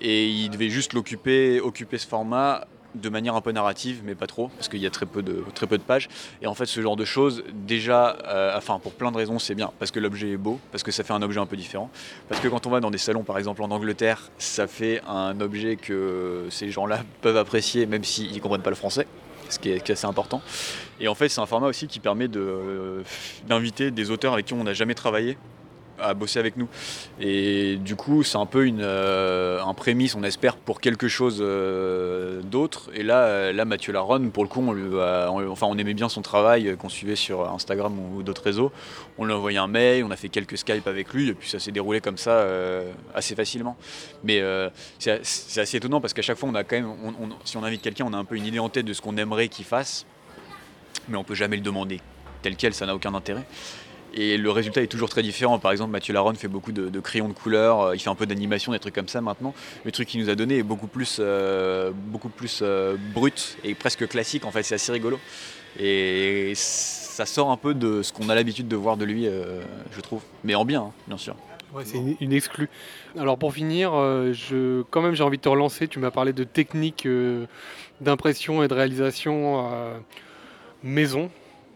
Et ils devaient juste l'occuper, occuper ce format de manière un peu narrative, mais pas trop, parce qu'il y a très peu de, pages. Et en fait, ce genre de choses, déjà, euh, enfin, pour plein de raisons, c'est bien. Parce que l'objet est beau, parce que ça fait un objet un peu différent. Parce que quand on va dans des salons, par exemple en Angleterre, ça fait un objet que ces gens-là peuvent apprécier, même s'ils ne comprennent pas le français. Ce qui est, assez important. Et en fait, c'est un format aussi qui permet de- d'inviter des auteurs avec qui on n'a jamais travaillé à bosser avec nous. Et du coup, c'est un peu une, euh, un prémisse, on espère, pour quelque chose euh, d'autre. Et là, euh, là, Mathieu Laronne, pour le coup, on, enfin, on aimait bien son travail qu'on suivait sur Instagram ou d'autres réseaux. On lui a envoyé un mail, on a fait quelques Skype avec lui, et puis ça s'est déroulé comme ça assez facilement. Mais c'est assez étonnant parce qu'à chaque fois, on a quand même, si on invite quelqu'un, on a un peu une idée en tête de ce qu'on aimerait qu'il fasse, mais on peut jamais le demander tel quel, ça n'a aucun intérêt. Et le résultat est toujours très différent. Par exemple, Mathieu Laronne fait beaucoup de, crayons de couleur, euh, il fait un peu d'animation, des trucs comme ça maintenant. Le truc qu'il nous a donné est beaucoup plus, euh, beaucoup plus euh, brut et presque classique. En fait, c'est assez rigolo. Et ça sort un peu de ce qu'on a l'habitude de voir de lui, je trouve. Mais en bien, hein, bien sûr. Ouais, c'est une, exclue. Alors pour finir, quand même j'ai envie de te relancer. Tu m'as parlé de techniques euh, d'impression et de réalisation maison,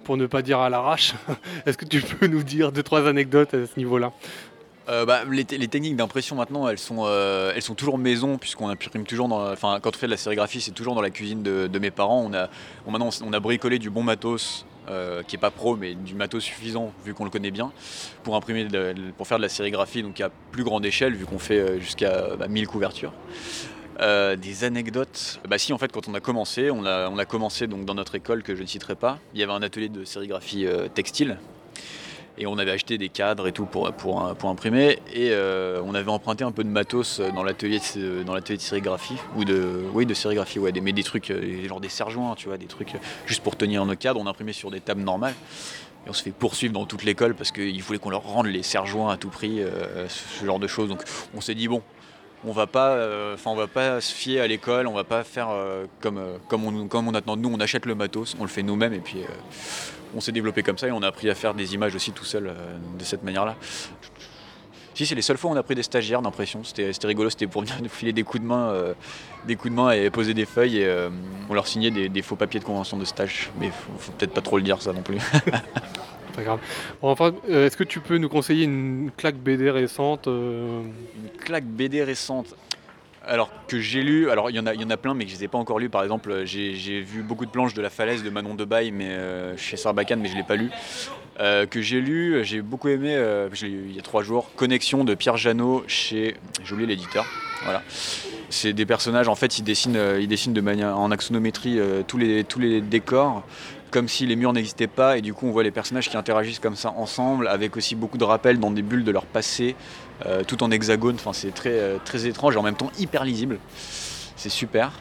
pour ne pas dire à l'arrache. [LAUGHS] Est-ce que tu peux nous dire deux trois anecdotes à ce niveau-là? Euh, bah, les, te- les techniques d'impression maintenant, elles sont, euh, elles sont toujours maison, puisqu'on imprime toujours dans. Enfin, quand on fait de la sérigraphie, c'est toujours dans la cuisine de, mes parents. On a, maintenant, on a bricolé du bon matos, euh, qui est pas pro, mais du matos suffisant, vu qu'on le connaît bien, pour imprimer, de- pour faire de la sérigraphie, donc à plus grande échelle, vu qu'on fait jusqu'à bah, 1000 couvertures. Euh, des anecdotes. Bah si, en fait, quand on a commencé, on a, commencé donc dans notre école que je ne citerai pas. Il y avait un atelier de sérigraphie euh, textile. Et on avait acheté des cadres et tout pour, imprimer. Et euh, on avait emprunté un peu de matos dans l'atelier de, sérigraphie. Ou de, oui, de sérigraphie, ouais. Mais des trucs, genre des serre-joints, tu vois, des trucs juste pour tenir nos cadres. On imprimait sur des tables normales. Et on se fait poursuivre dans toute l'école parce qu'il voulait qu'on leur rende les serre-joints à tout prix, ce genre de choses. Donc on s'est dit, bon, on va pas, euh, va pas se fier à l'école, on va pas faire euh, comme, euh, comme, on, attend nous, on achète le matos, on le fait nous-mêmes et puis on s'est développé comme ça et on a appris à faire des images aussi tout seul de cette manière-là. Si c'est les seules fois où on a pris des stagiaires d'impression, c'était rigolo, c'était pour venir nous filer des coups de main, et poser des feuilles et on leur signait des, faux papiers de convention de stage, mais faut peut-être pas trop le dire ça non plus. [LAUGHS] Enfin, euh, est-ce que tu peux nous conseiller une claque BD récente euh, Une claque BD récente. Alors que j'ai lu, alors il y en a, plein, mais que je les ai pas encore lus. Par exemple, j'ai vu beaucoup de planches de la falaise de Manon Debaille, mais euh, chez Sarbacane, mais je l'ai pas lu. Que j'ai lu, j'ai beaucoup aimé. il y a trois jours. Connexion de Pierre Janot chez, j'ai oublié l'éditeur. Voilà. C'est des personnages. En fait, ils dessinent, ils dessinent de manière en axonométrie tous les tous les décors comme si les murs n'existaient pas et du coup on voit les personnages qui interagissent comme ça ensemble avec aussi beaucoup de rappels dans des bulles de leur passé euh, tout en hexagone. Enfin c'est très, euh, très étrange et en même temps hyper lisible. C'est super.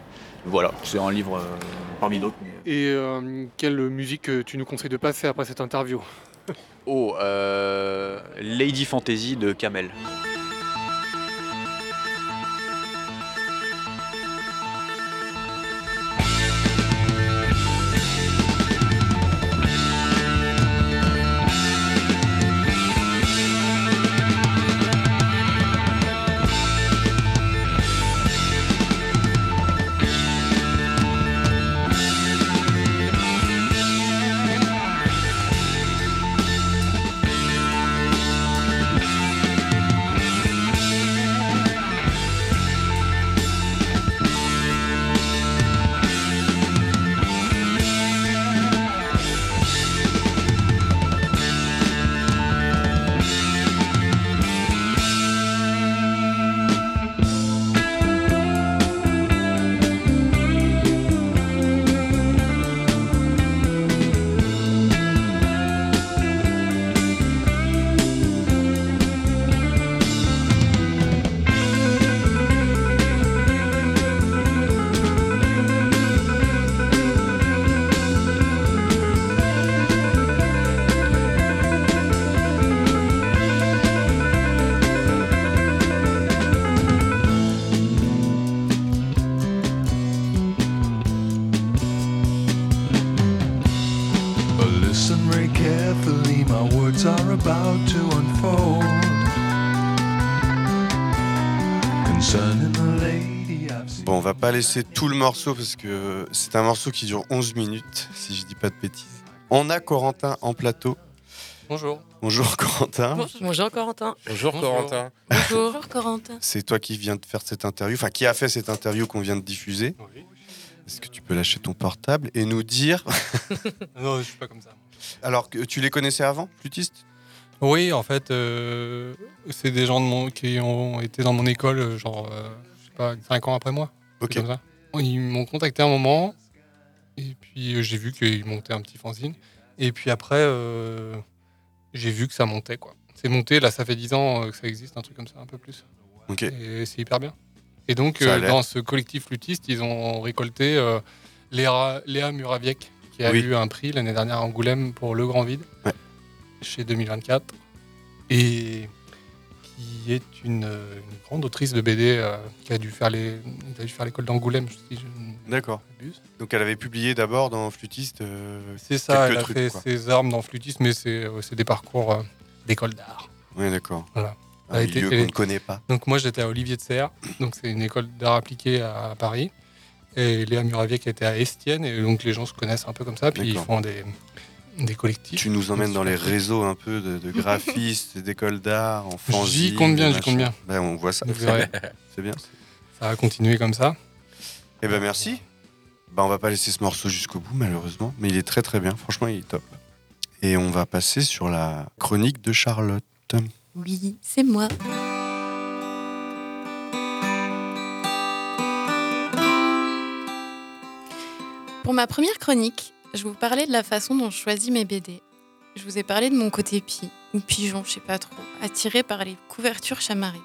Voilà c'est un livre euh, parmi d'autres Et quelle musique tu nous conseilles de passer après cette interview? Oh euh, Lady Fantasy de Kamel laisser tout le morceau parce que c'est un morceau qui dure 11 minutes, si je dis pas de bêtises. On a Corentin en plateau. Bonjour. Bonjour Corentin. Bonjour Corentin. Bonjour, Corentin. Bonjour Corentin. C'est toi qui viens de faire cette interview, enfin qui a fait cette interview qu'on vient de diffuser. Est-ce que tu peux lâcher ton portable et nous dire [LAUGHS] Non, je suis pas comme ça. Alors tu les connaissais avant, flûtistes Oui, en fait, euh, c'est des gens de mon, qui ont été dans mon école, genre, euh, je sais pas, 5 ans après moi. Ok. comme ça. Ils m'ont contacté un moment, et puis euh, j'ai vu qu'ils montaient un petit fanzine. Et puis après, euh, j'ai vu que ça montait, quoi. C'est monté, là, ça fait 10 ans euh, que ça existe, un truc comme ça, un peu plus. Ok. Et c'est hyper bien. Et donc, euh, dans ce collectif flûtiste, ils ont récolté euh, Léa, Léa Muraviec, qui a Oui. eu un prix l'année dernière à Angoulême pour Le Grand Vide, Ouais. chez 2024, et qui est une, une grande autrice de BD euh, qui a dû faire les, qui a dû faire l'école d'Angoulême, si je ne D'accord. Donc elle avait publié d'abord dans Flûtiste. euh, C'est ça, elle a trucs, fait quoi. ses armes dans flûtisme, mais c'est euh, des parcours euh, d'école d'art. Oui, d'accord. Voilà. Un été- milieu qu'on ne connaît pas. Donc moi j'étais à Olivier de Serres, donc c'est une école d'art appliqué à, Paris. Et Léa Muraviec était à Estienne, et donc les gens se connaissent un peu comme ça, puis ils font des, des collectifs. Tu nous emmènes dans les réseaux un peu de, de graphistes, d'écoles d'art, en fanzine. J'y compte bien, j'y compte bien. Ben, on voit ça. Vous verrez. [LAUGHS] C'est bien. Ça a continué comme ça. Eh ben merci. Bah, on va pas laisser ce morceau jusqu'au bout malheureusement, mais il est très très bien. Franchement, il est top. Et on va passer sur la chronique de Charlotte. Oui, c'est moi. Pour ma première chronique, je vous parlais de la façon dont je choisis mes BD. Je vous ai parlé de mon côté pie, ou pigeon, je sais pas trop, attiré par les couvertures chamarrées.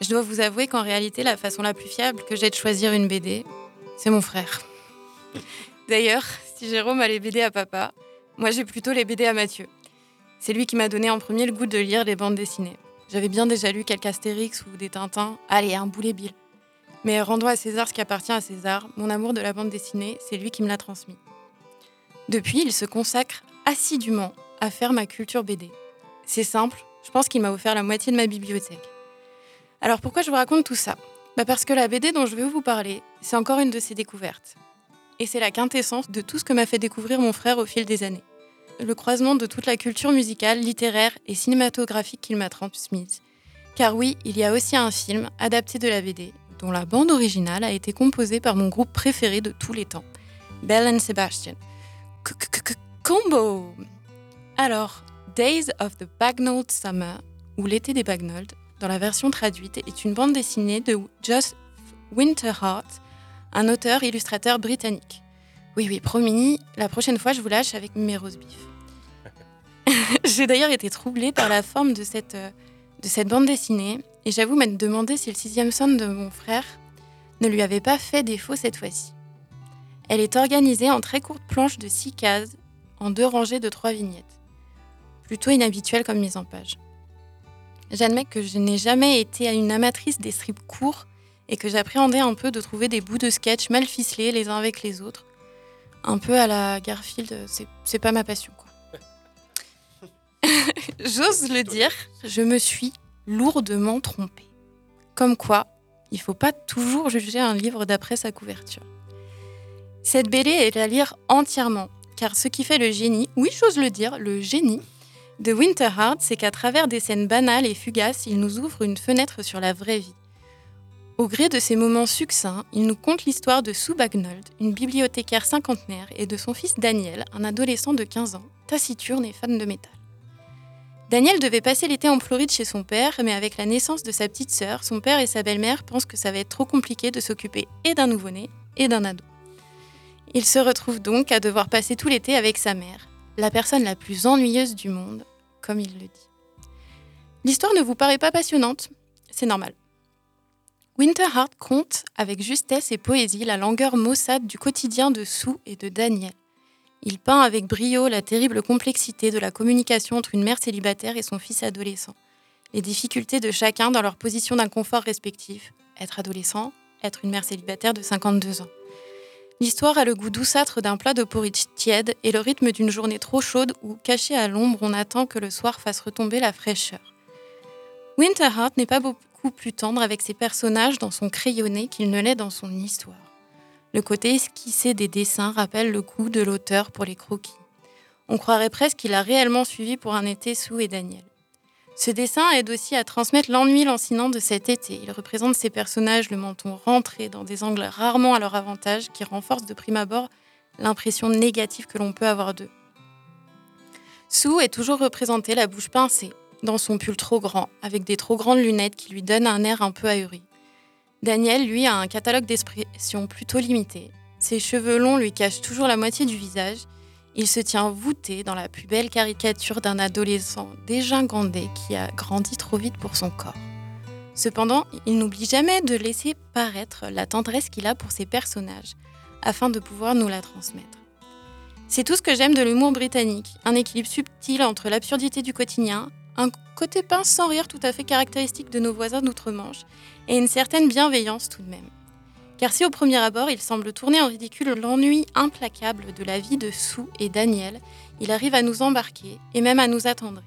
Je dois vous avouer qu'en réalité, la façon la plus fiable que j'ai de choisir une BD, c'est mon frère. [LAUGHS] D'ailleurs, si Jérôme a les BD à papa, moi j'ai plutôt les BD à Mathieu. C'est lui qui m'a donné en premier le goût de lire les bandes dessinées. J'avais bien déjà lu quelques Astérix ou des Tintins. Allez, un boulet bill. Mais rendons à César ce qui appartient à César. Mon amour de la bande dessinée, c'est lui qui me l'a transmis. Depuis, il se consacre assidûment à faire ma culture BD. C'est simple, je pense qu'il m'a offert la moitié de ma bibliothèque. Alors pourquoi je vous raconte tout ça? Bah Parce que la BD dont je vais vous parler, c'est encore une de ses découvertes. Et c'est la quintessence de tout ce que m'a fait découvrir mon frère au fil des années. Le croisement de toute la culture musicale, littéraire et cinématographique qu'il m'a transmise. Car oui, il y a aussi un film adapté de la BD, dont la bande originale a été composée par mon groupe préféré de tous les temps, Belle and Sebastian. Combo Alors, Days of the Bagnalled Summer, ou L'été des Bagnolds, dans la version traduite, est une bande dessinée de Just Winterheart, un auteur-illustrateur britannique. Oui, oui, promis, la prochaine fois, je vous lâche avec mes roast beef. [LAUGHS] J'ai d'ailleurs été troublée par la forme de cette, de cette bande dessinée, et j'avoue m'être demandé si le sixième son de mon frère ne lui avait pas fait défaut cette fois-ci. Elle est organisée en très courtes planches de six cases, en deux rangées de trois vignettes. Plutôt inhabituelle comme mise en page. J'admets que je n'ai jamais été une amatrice des strips courts et que j'appréhendais un peu de trouver des bouts de sketch mal ficelés les uns avec les autres. Un peu à la Garfield, c'est- c'est pas ma passion. quoi. [LAUGHS] J'ose le dire, je me suis lourdement trompée. Comme quoi, il faut pas toujours juger un livre d'après sa couverture. Cette BD est à lire entièrement, car ce qui fait le génie, oui j'ose le dire, le génie de Winterheart, c'est qu'à travers des scènes banales et fugaces, il nous ouvre une fenêtre sur la vraie vie. Au gré de ces moments succincts, il nous conte l'histoire de Sue Bagnold, une bibliothécaire cinquantenaire, et de son fils Daniel, un adolescent de 15 ans, taciturne et fan de métal. Daniel devait passer l'été en Floride chez son père, mais avec la naissance de sa petite sœur, son père et sa belle-mère pensent que ça va être trop compliqué de s'occuper et d'un nouveau-né et d'un ado. Il se retrouve donc à devoir passer tout l'été avec sa mère, la personne la plus ennuyeuse du monde, comme il le dit. L'histoire ne vous paraît pas passionnante? C'est normal. Winterheart compte avec justesse et poésie la langueur maussade du quotidien de Sue et de Daniel. Il peint avec brio la terrible complexité de la communication entre une mère célibataire et son fils adolescent, les difficultés de chacun dans leur position d'inconfort respectif, être adolescent, être une mère célibataire de 52 ans. L'histoire a le goût douceâtre d'un plat de porridge tiède et le rythme d'une journée trop chaude où, caché à l'ombre, on attend que le soir fasse retomber la fraîcheur. Winterheart n'est pas beaucoup plus tendre avec ses personnages dans son crayonné qu'il ne l'est dans son histoire. Le côté esquissé des dessins rappelle le goût de l'auteur pour les croquis. On croirait presque qu'il a réellement suivi pour un été Sue et Daniel. Ce dessin aide aussi à transmettre l'ennui lancinant de cet été. Il représente ces personnages le menton rentré dans des angles rarement à leur avantage qui renforcent de prime abord l'impression négative que l'on peut avoir d'eux. Sue est toujours représentée la bouche pincée, dans son pull trop grand, avec des trop grandes lunettes qui lui donnent un air un peu ahuri. Daniel, lui, a un catalogue d'expressions plutôt limité. Ses cheveux longs lui cachent toujours la moitié du visage. Il se tient voûté dans la plus belle caricature d'un adolescent dégingandé qui a grandi trop vite pour son corps. Cependant, il n'oublie jamais de laisser paraître la tendresse qu'il a pour ses personnages, afin de pouvoir nous la transmettre. C'est tout ce que j'aime de l'humour britannique, un équilibre subtil entre l'absurdité du quotidien, un côté pince sans rire tout à fait caractéristique de nos voisins d'outre-Manche, et une certaine bienveillance tout de même. Car si au premier abord il semble tourner en ridicule l'ennui implacable de la vie de Sue et Daniel, il arrive à nous embarquer et même à nous attendrir.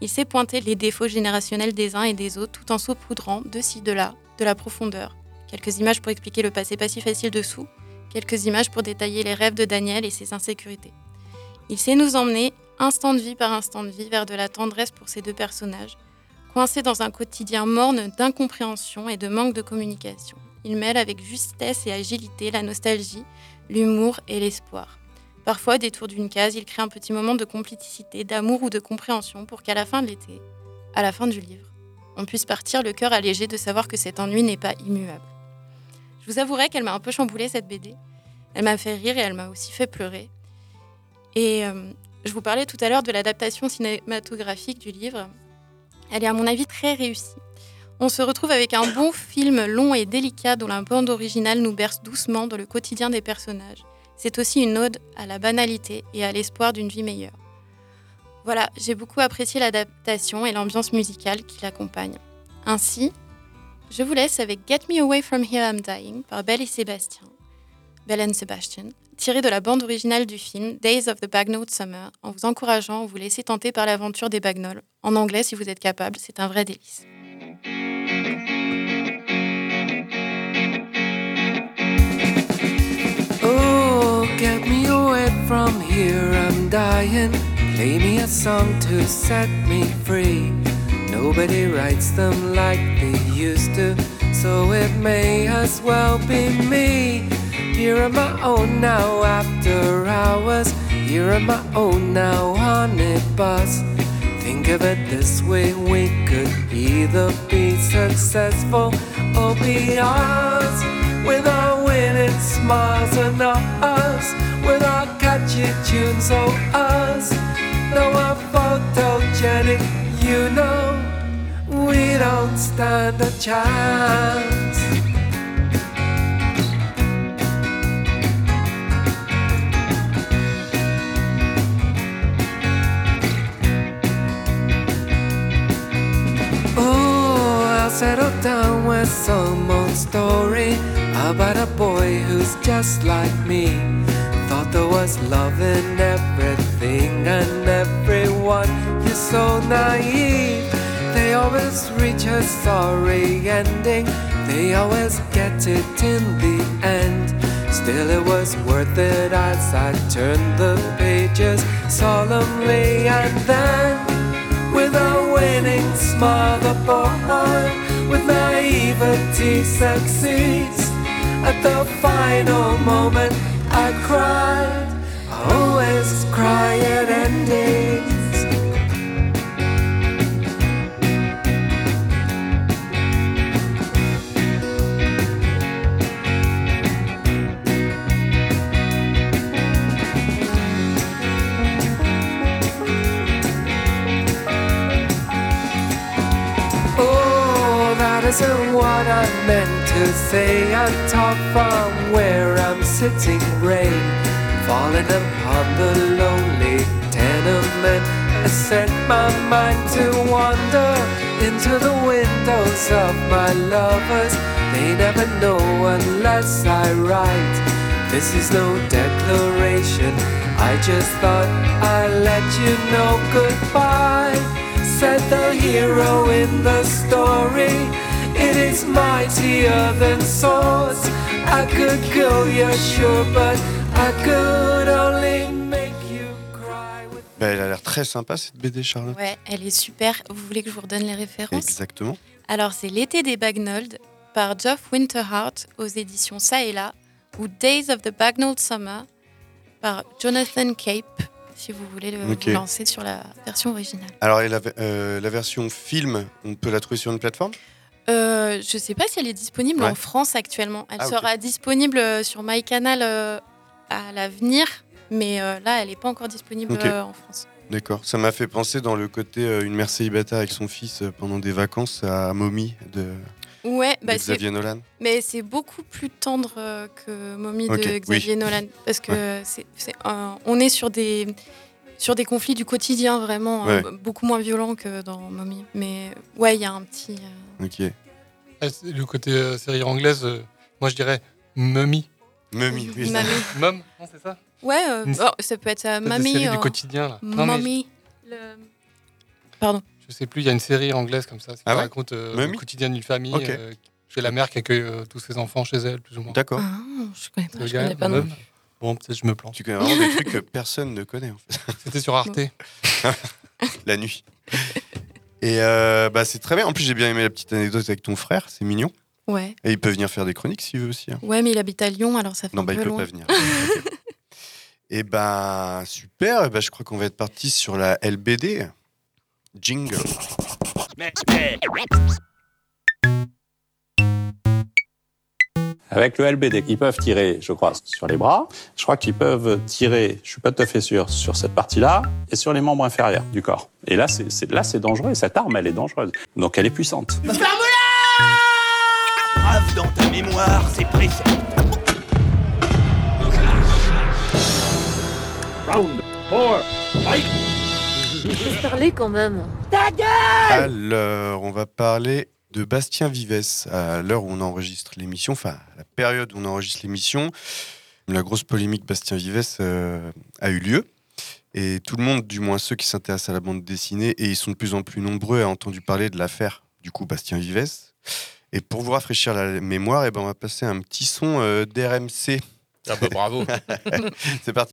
Il sait pointer les défauts générationnels des uns et des autres tout en saupoudrant de ci, de là, de la profondeur. Quelques images pour expliquer le passé pas si facile de Sue, quelques images pour détailler les rêves de Daniel et ses insécurités. Il sait nous emmener, instant de vie par instant de vie, vers de la tendresse pour ces deux personnages, coincés dans un quotidien morne d'incompréhension et de manque de communication. Il mêle avec justesse et agilité la nostalgie, l'humour et l'espoir. Parfois, détour d'une case, il crée un petit moment de complicité, d'amour ou de compréhension pour qu'à la fin de l'été, à la fin du livre, on puisse partir le cœur allégé de savoir que cet ennui n'est pas immuable. Je vous avouerai qu'elle m'a un peu chamboulée cette BD, Elle m'a fait rire et elle m'a aussi fait pleurer. Et euh, je vous parlais tout à l'heure de l'adaptation cinématographique du livre. Elle est à mon avis très réussie. On se retrouve avec un bon film long et délicat dont la bande originale nous berce doucement dans le quotidien des personnages. C'est aussi une ode à la banalité et à l'espoir d'une vie meilleure. Voilà, j'ai beaucoup apprécié l'adaptation et l'ambiance musicale qui l'accompagne. Ainsi, je vous laisse avec Get Me Away From Here I'm Dying par Belle et Sébastien, Belle and Sebastian, tiré de la bande originale du film Days of the Bagnall Summer, en vous encourageant à vous laisser tenter par l'aventure des Bagnols. En anglais, si vous êtes capable, c'est un vrai délice. Here, I'm dying. Play me a song to set me free. Nobody writes them like they used to, so it may as well be me. Here on my own now after hours. Here on my own now on a bus. Think of it this way, we could either be successful or be ours. With our winning smiles and us, with our catchy tunes, oh us. Though we're photogenic, you know, we don't stand a chance. I'll settle down with some old story about a boy who's just like me. There was love in everything and everyone. You're so naive. They always reach a sorry ending. They always get it in the end. Still, it was worth it as I turned the pages solemnly and then. With a winning smile, the boy with naivety succeeds. At the final moment, I cried. I always cry at endings. Isn't what I meant to say. I talk from where I'm sitting, rain falling upon the lonely tenement. I set my mind to wander into the windows of my lovers. They never know unless I write. This is no declaration. I just thought I'd let you know goodbye. Said the hero in the story. It is mightier than swords. I could kill you, sure, but I could only make you cry. Bah, elle a l'air très sympa cette BD, Charlotte. Ouais, elle est super. Vous voulez que je vous redonne les références? Exactement. Alors, c'est L'été des Bagnold par Geoff Winterhart aux éditions Ça et là, ou Days of the Bagnall Summer par Jonathan Cape, si vous voulez le lancer sur la version originale. Alors, et la, euh, la version film, on peut la trouver sur une plateforme? Euh, je sais pas si elle est disponible Ouais. en France actuellement. Elle Ah, sera disponible euh, sur MyCanal euh, à l'avenir, mais là, elle n'est pas encore disponible en France. D'accord. Ça m'a fait penser dans le côté une mère célibataire avec son fils pendant des vacances à Mommy de, Ouais, bah Xavier Nolan. Mais c'est beaucoup plus tendre que Mommy de oui. Xavier Nolan. Parce que c'est, c'est, on est sur des, sur des conflits du quotidien vraiment Ouais. beaucoup moins violents que dans Mommy. Mais ouais, il y a un petit. euh, Ok. C'est Le côté euh, série anglaise, euh, moi je dirais Mummy. Mummy, oui. Mamie. [LAUGHS] Mum, non, c'est ça? Ouais, euh, oh, ça peut être euh, Mamie. séries du euh, quotidien, là. Non, mais- Mommy. le- Pardon. Je sais plus, il y a une série anglaise comme ça, qui Ah ouais? raconte euh, le quotidien d'une famille. Ok. euh, chez la mère qui accueille euh, tous ses enfants chez elle, plus ou moins. D'accord. Ah, je connais pas. Je connais pas non. Bon, peut-être je me plante. Tu connais vraiment des trucs que personne ne connaît en fait. C'était sur Arte. [LAUGHS] La nuit. Et euh, bah, c'est très bien. En plus, j'ai bien aimé la petite anecdote avec ton frère, c'est mignon. Ouais. Et il peut venir faire des chroniques s'il veut aussi. hein. Ouais, mais il habite à Lyon, alors ça fait Non, un bah, il peu peut loin. pas venir. Et ben super. Et ben, je crois qu'on va être parti sur la LBD. Jingle. Avec le LBD, ils peuvent tirer, je crois, sur les bras. Je crois qu'ils peuvent tirer, je suis pas tout à fait sûr, sur cette partie-là et sur les membres inférieurs du corps. Et là, c'est c'est- là, c'est dangereux. Cette arme, elle est dangereuse. Donc, elle est puissante. Grave dans ta mémoire, c'est précis. Round 4, fight Laisse parler quand même. Ta gueule Alors, on va parler de Bastien Vives à l'heure où on enregistre l'émission, enfin à la période où on enregistre l'émission. La grosse polémique Bastien Vives euh, a eu lieu. Et tout le monde, du moins ceux qui s'intéressent à la bande dessinée, et ils sont de plus en plus nombreux, a entendu parler de l'affaire du coup Bastien Vives. Et pour vous rafraîchir la mémoire, eh ben, on va passer un petit son euh, d'RMC. Ah bah, bravo. [LAUGHS] [LAUGHS] C'est parti.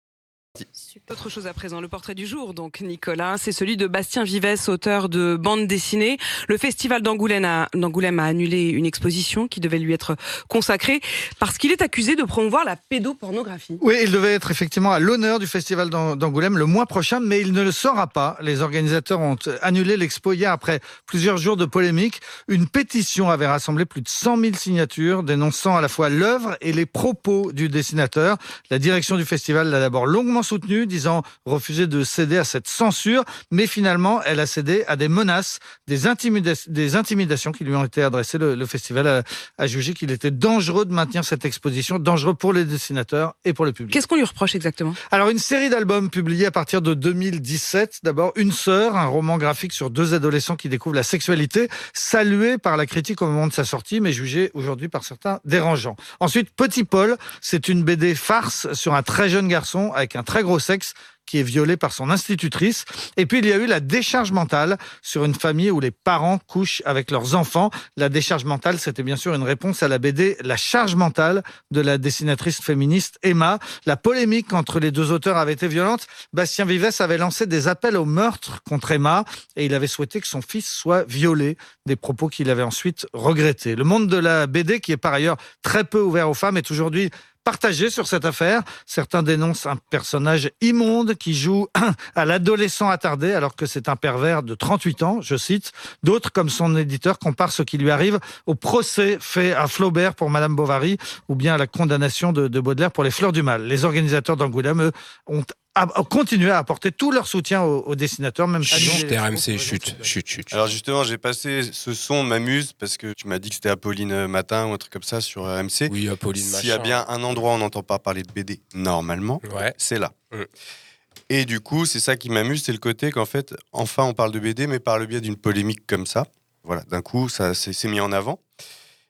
Autre chose à présent, le portrait du jour, donc Nicolas, c'est celui de Bastien Vives, auteur de bande dessinée. Le festival d'Angoulême a, a annulé une exposition qui devait lui être consacrée parce qu'il est accusé de promouvoir la pédopornographie. Oui, il devait être effectivement à l'honneur du festival d'An- d'Angoulême le mois prochain, mais il ne le sera pas. Les organisateurs ont annulé l'expo hier après plusieurs jours de polémique. Une pétition avait rassemblé plus de 100 000 signatures dénonçant à la fois l'œuvre et les propos du dessinateur. La direction du festival l'a d'abord longuement soutenu, disant refuser de céder à cette censure, mais finalement, elle a cédé à des menaces, des, intimida- des intimidations qui lui ont été adressées. Le, le festival a, a jugé qu'il était dangereux de maintenir cette exposition, dangereux pour les dessinateurs et pour le public. Qu'est-ce qu'on lui reproche exactement? Alors, une série d'albums publiés à partir de 2017. D'abord, Une sœur, un roman graphique sur deux adolescents qui découvrent la sexualité, salué par la critique au moment de sa sortie, mais jugé aujourd'hui par certains dérangeant. Ensuite, Petit Paul, c'est une BD farce sur un très jeune garçon avec un très gros sexe qui est violé par son institutrice. Et puis, il y a eu la décharge mentale sur une famille où les parents couchent avec leurs enfants. La décharge mentale, c'était bien sûr une réponse à la BD La charge mentale de la dessinatrice féministe Emma. La polémique entre les deux auteurs avait été violente. Bastien Vives avait lancé des appels au meurtre contre Emma et il avait souhaité que son fils soit violé, des propos qu'il avait ensuite regrettés. Le monde de la BD, qui est par ailleurs très peu ouvert aux femmes, est aujourd'hui partagé sur cette affaire. Certains dénoncent un personnage immonde qui joue [CLEARS THROAT] à l'adolescent attardé alors que c'est un pervers de 38 ans, je cite. D'autres, comme son éditeur, comparent ce qui lui arrive au procès fait à Flaubert pour Madame Bovary ou bien à la condamnation de, de Baudelaire pour les fleurs du mal. Les organisateurs d'Angoulême, eux, ont continué à apporter tout leur soutien aux, aux dessinateurs, même si... Chut, RMC, chut, chut, chut. Alors justement, j'ai passé ce son m'amuse parce que tu m'as dit que c'était Apolline euh, Matin ou un truc comme ça sur RMC. Oui, Apolline S'il y a bien un endroit où on n'entend pas parler de BD normalement, c'est là. Mm. Et du coup, c'est ça qui m'amuse, c'est le côté qu'en fait, enfin, on parle de BD, mais par le biais d'une polémique comme ça. Voilà, d'un coup, ça s'est mis en avant.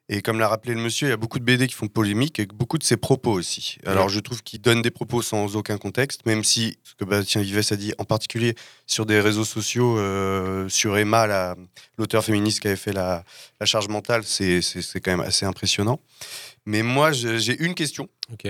Et comme l'a rappelé le monsieur, il y a beaucoup de BD qui font polémique et beaucoup de ses propos aussi. Alors Ouais. je trouve qu'il donne des propos sans aucun contexte, même si, ce que Bastien Vives a dit, en particulier sur des réseaux sociaux, euh, sur Emma, la- l'auteur féministe qui avait fait la, la charge mentale, c'est quand même assez impressionnant. Mais moi, j'ai une question. Ok.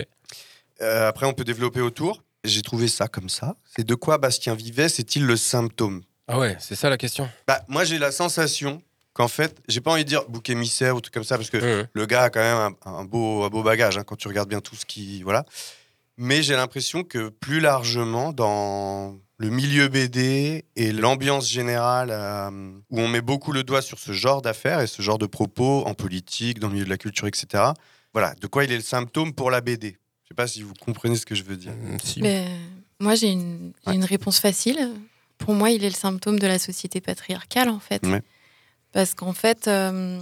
Euh, après, on peut développer autour. J'ai trouvé ça comme ça. C'est de quoi Bastien Vives est-il le symptôme? Ah ouais, c'est ça la question. bah, moi, j'ai la sensation qu'en fait, j'ai pas envie de dire bouc émissaire ou truc comme ça, parce que le gars a quand même un, un beau, un beau bagage hein, quand tu regardes bien tout ce qui. Voilà. Mais j'ai l'impression que plus largement, dans le milieu BD et l'ambiance générale, euh, où on met beaucoup le doigt sur ce genre d'affaires et ce genre de propos en politique, dans le milieu de la culture, etc., voilà, de quoi il est le symptôme pour la BD. Je sais pas si vous comprenez ce que je veux dire. Mais, moi, j'ai une, réponse facile. Pour moi, il est le symptôme de la société patriarcale, en fait. Ouais. Parce qu'en fait, euh,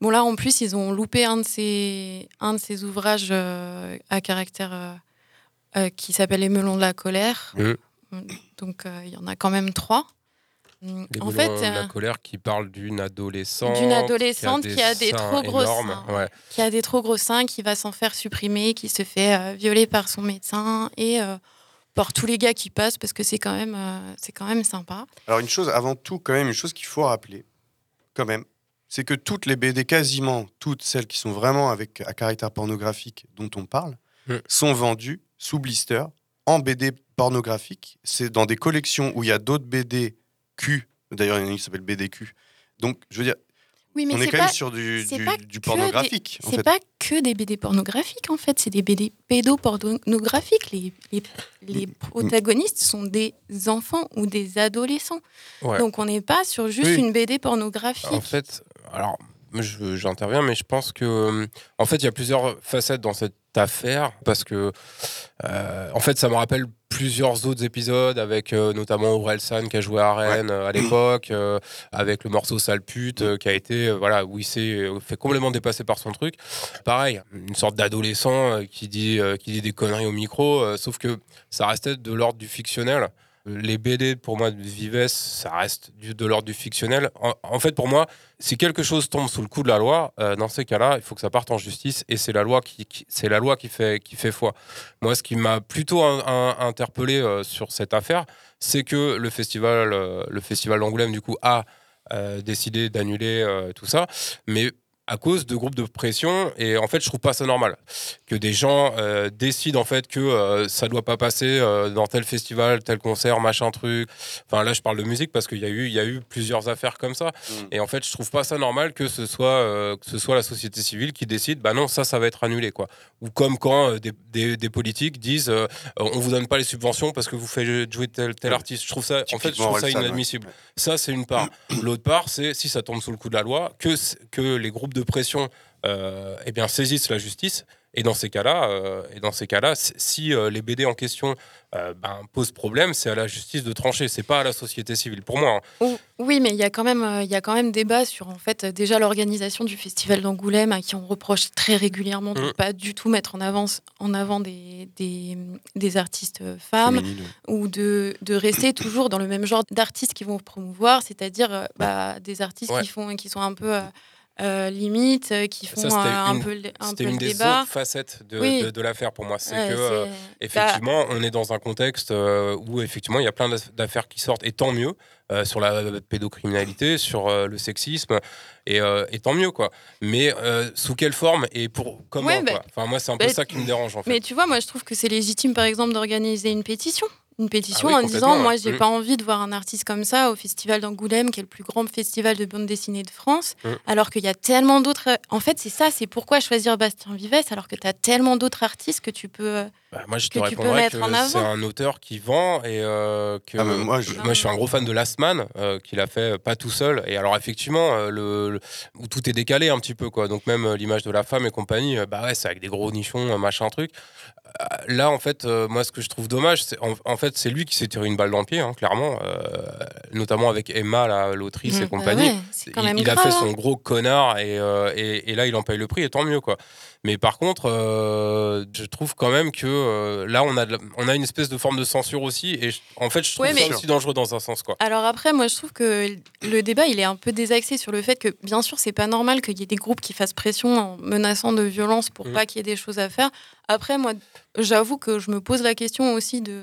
bon là, en plus, ils ont loupé un de ces, un de ces ouvrages euh, à caractère euh, qui s'appelle Les melons de la colère. Donc, euh, il y en a quand même trois. Des en melons fait, de la colère qui parle d'une adolescente. d'une adolescente qui a des, trop gros énormes. seins, Ouais. qui a des trop gros seins, qui va s'en faire supprimer, qui se fait euh, violer par son médecin et euh, par tous les gars qui passent parce que c'est quand même euh, c'est quand même sympa. Alors une chose, avant tout, quand même, une chose qu'il faut rappeler, quand même, c'est que toutes les BD, quasiment toutes celles qui sont vraiment avec à caractère pornographique dont on parle, sont vendues sous blister en BD pornographique. C'est dans des collections où il y a d'autres BD Q. D'ailleurs, il y en a une qui s'appelle BDQ. Donc, je veux dire, Oui, mais on est quand pas- même sur du, du- du que pornographique. C'est pas que des BD pornographiques en fait, c'est des BD pédopornographiques. Les, les, les protagonistes sont des enfants ou des adolescents. Ouais. Donc on n'est pas sur juste Oui. une BD pornographique. En fait, alors j'interviens, mais je pense que, euh, en fait, il y a plusieurs facettes dans cette affaire parce que, euh, en fait, ça me rappelle plusieurs autres épisodes avec euh, notamment Aurel San qui a joué à Rennes euh, à l'époque, avec le morceau Sale pute qui a été, voilà, où il s'est fait complètement dépasser par son truc. Pareil, une sorte d'adolescent qui dit, qui dit des conneries au micro, sauf que ça restait de l'ordre du fictionnel. Les BD, pour moi, de Vives, ça reste de l'ordre du fictionnel. En, fait, pour moi, si quelque chose tombe sous le coup de la loi, euh, dans ces cas-là, il faut que ça parte en justice et c'est la loi qui, fait foi. Moi, ce qui m'a plutôt interpellé euh, sur cette affaire, c'est que le festival, euh, le festival d'Angoulême, du coup, a décidé d'annuler tout ça, mais à cause de groupes de pression et en fait je trouve pas ça normal que des gens euh, décident en fait que euh, ça doit pas passer euh, dans tel festival tel concert machin truc. Enfin là je parle de musique parce qu'il y a eu il y a eu plusieurs affaires comme ça. Et en fait je trouve pas ça normal que ce soit euh, que ce soit la société civile qui décide bah non ça ça va être annulé quoi. Ou comme quand des, des- des politiques disent on vous donne pas les subventions parce que vous faites jouer tel tel artiste. Je trouve ça en fait je trouve ça ouais. inadmissible. Ça c'est une part. L'autre part c'est si ça tombe sous le coup de la loi que que les groupes de pression euh, eh bien saisissent la justice et dans ces cas-là, euh, et dans ces cas-là, si- euh, les BD en question euh, ben, posent problème, c'est à la justice de trancher. C'est pas à la société civile. Pour moi, hein. Ou- Oui, mais il y a quand même, il y a quand même débat sur en fait déjà l'organisation du festival d'Angoulême à qui on reproche très régulièrement de ne Mm. pas du tout mettre en avant en avant des, des, des artistes femmes ou de, de rester toujours dans le même genre d'artistes qui vont promouvoir, c'est-à-dire bah, des artistes Ouais. qui font qui sont un peu euh, limites, euh, qui font Ça, c'était euh, un une- peu le- un c'était peu une le des débat. autres facettes de, Oui. de- de l'affaire pour moi. C'est Ouais, que, euh, c'est- effectivement, on est dans un contexte où, effectivement, il y a plein d'aff- d'affaires qui sortent, et tant mieux, sur la pédocriminalité, sur le sexisme, et, et tant mieux, quoi. Mais sous quelle forme et pour comment, Ouais, bah, quoi? Enfin, moi, c'est un peu bah, ça qui me dérange, en fait. Mais tu vois, moi, je trouve que c'est légitime, par exemple, d'organiser une pétition. Une pétition Ah oui, en disant, moi, j'ai Mm. pas envie de voir un artiste comme ça au Festival d'Angoulême, qui est le plus grand festival de bande dessinée de France, Mm. alors qu'il y a tellement d'autres. En fait, c'est ça, c'est pourquoi choisir Bastien Vives, alors que tu as tellement d'autres artistes que tu peux. Bah, moi, je te que tu peux répondrais que c'est un auteur qui vend et euh, que Ah, moi, je- moi, je suis un gros fan de Last Man, euh, qu'il a fait euh, pas tout seul. Et alors, effectivement, euh, le, le- où tout est décalé un petit peu, quoi. Donc, même euh, l'image de la femme et compagnie, bah ouais, c'est avec des gros nichons, machin truc. Là, en fait, euh, moi, ce que je trouve dommage, c'est en, en fait, c'est lui qui s'est tiré une balle dans le pied, hein, clairement, euh, notamment avec Emma, la- l'autrice Mhm. et Bah compagnie. ouais, il, a fait hein. son gros connard et, euh, et, et là, il en paye le prix, et tant mieux, quoi. Mais par contre, euh, je trouve quand même que euh, là, on a, la- on a une espèce de forme de censure aussi. Et je- en fait, je trouve Ouais, ça aussi dangereux dans un sens. Quoi. Alors après, moi, je trouve que le débat, il est un peu désaxé sur le fait que, bien sûr, c'est pas normal qu'il y ait des groupes qui fassent pression en menaçant de violence pour Mhm. pas qu'il y ait des choses à faire. Après, moi, j'avoue que je me pose la question aussi de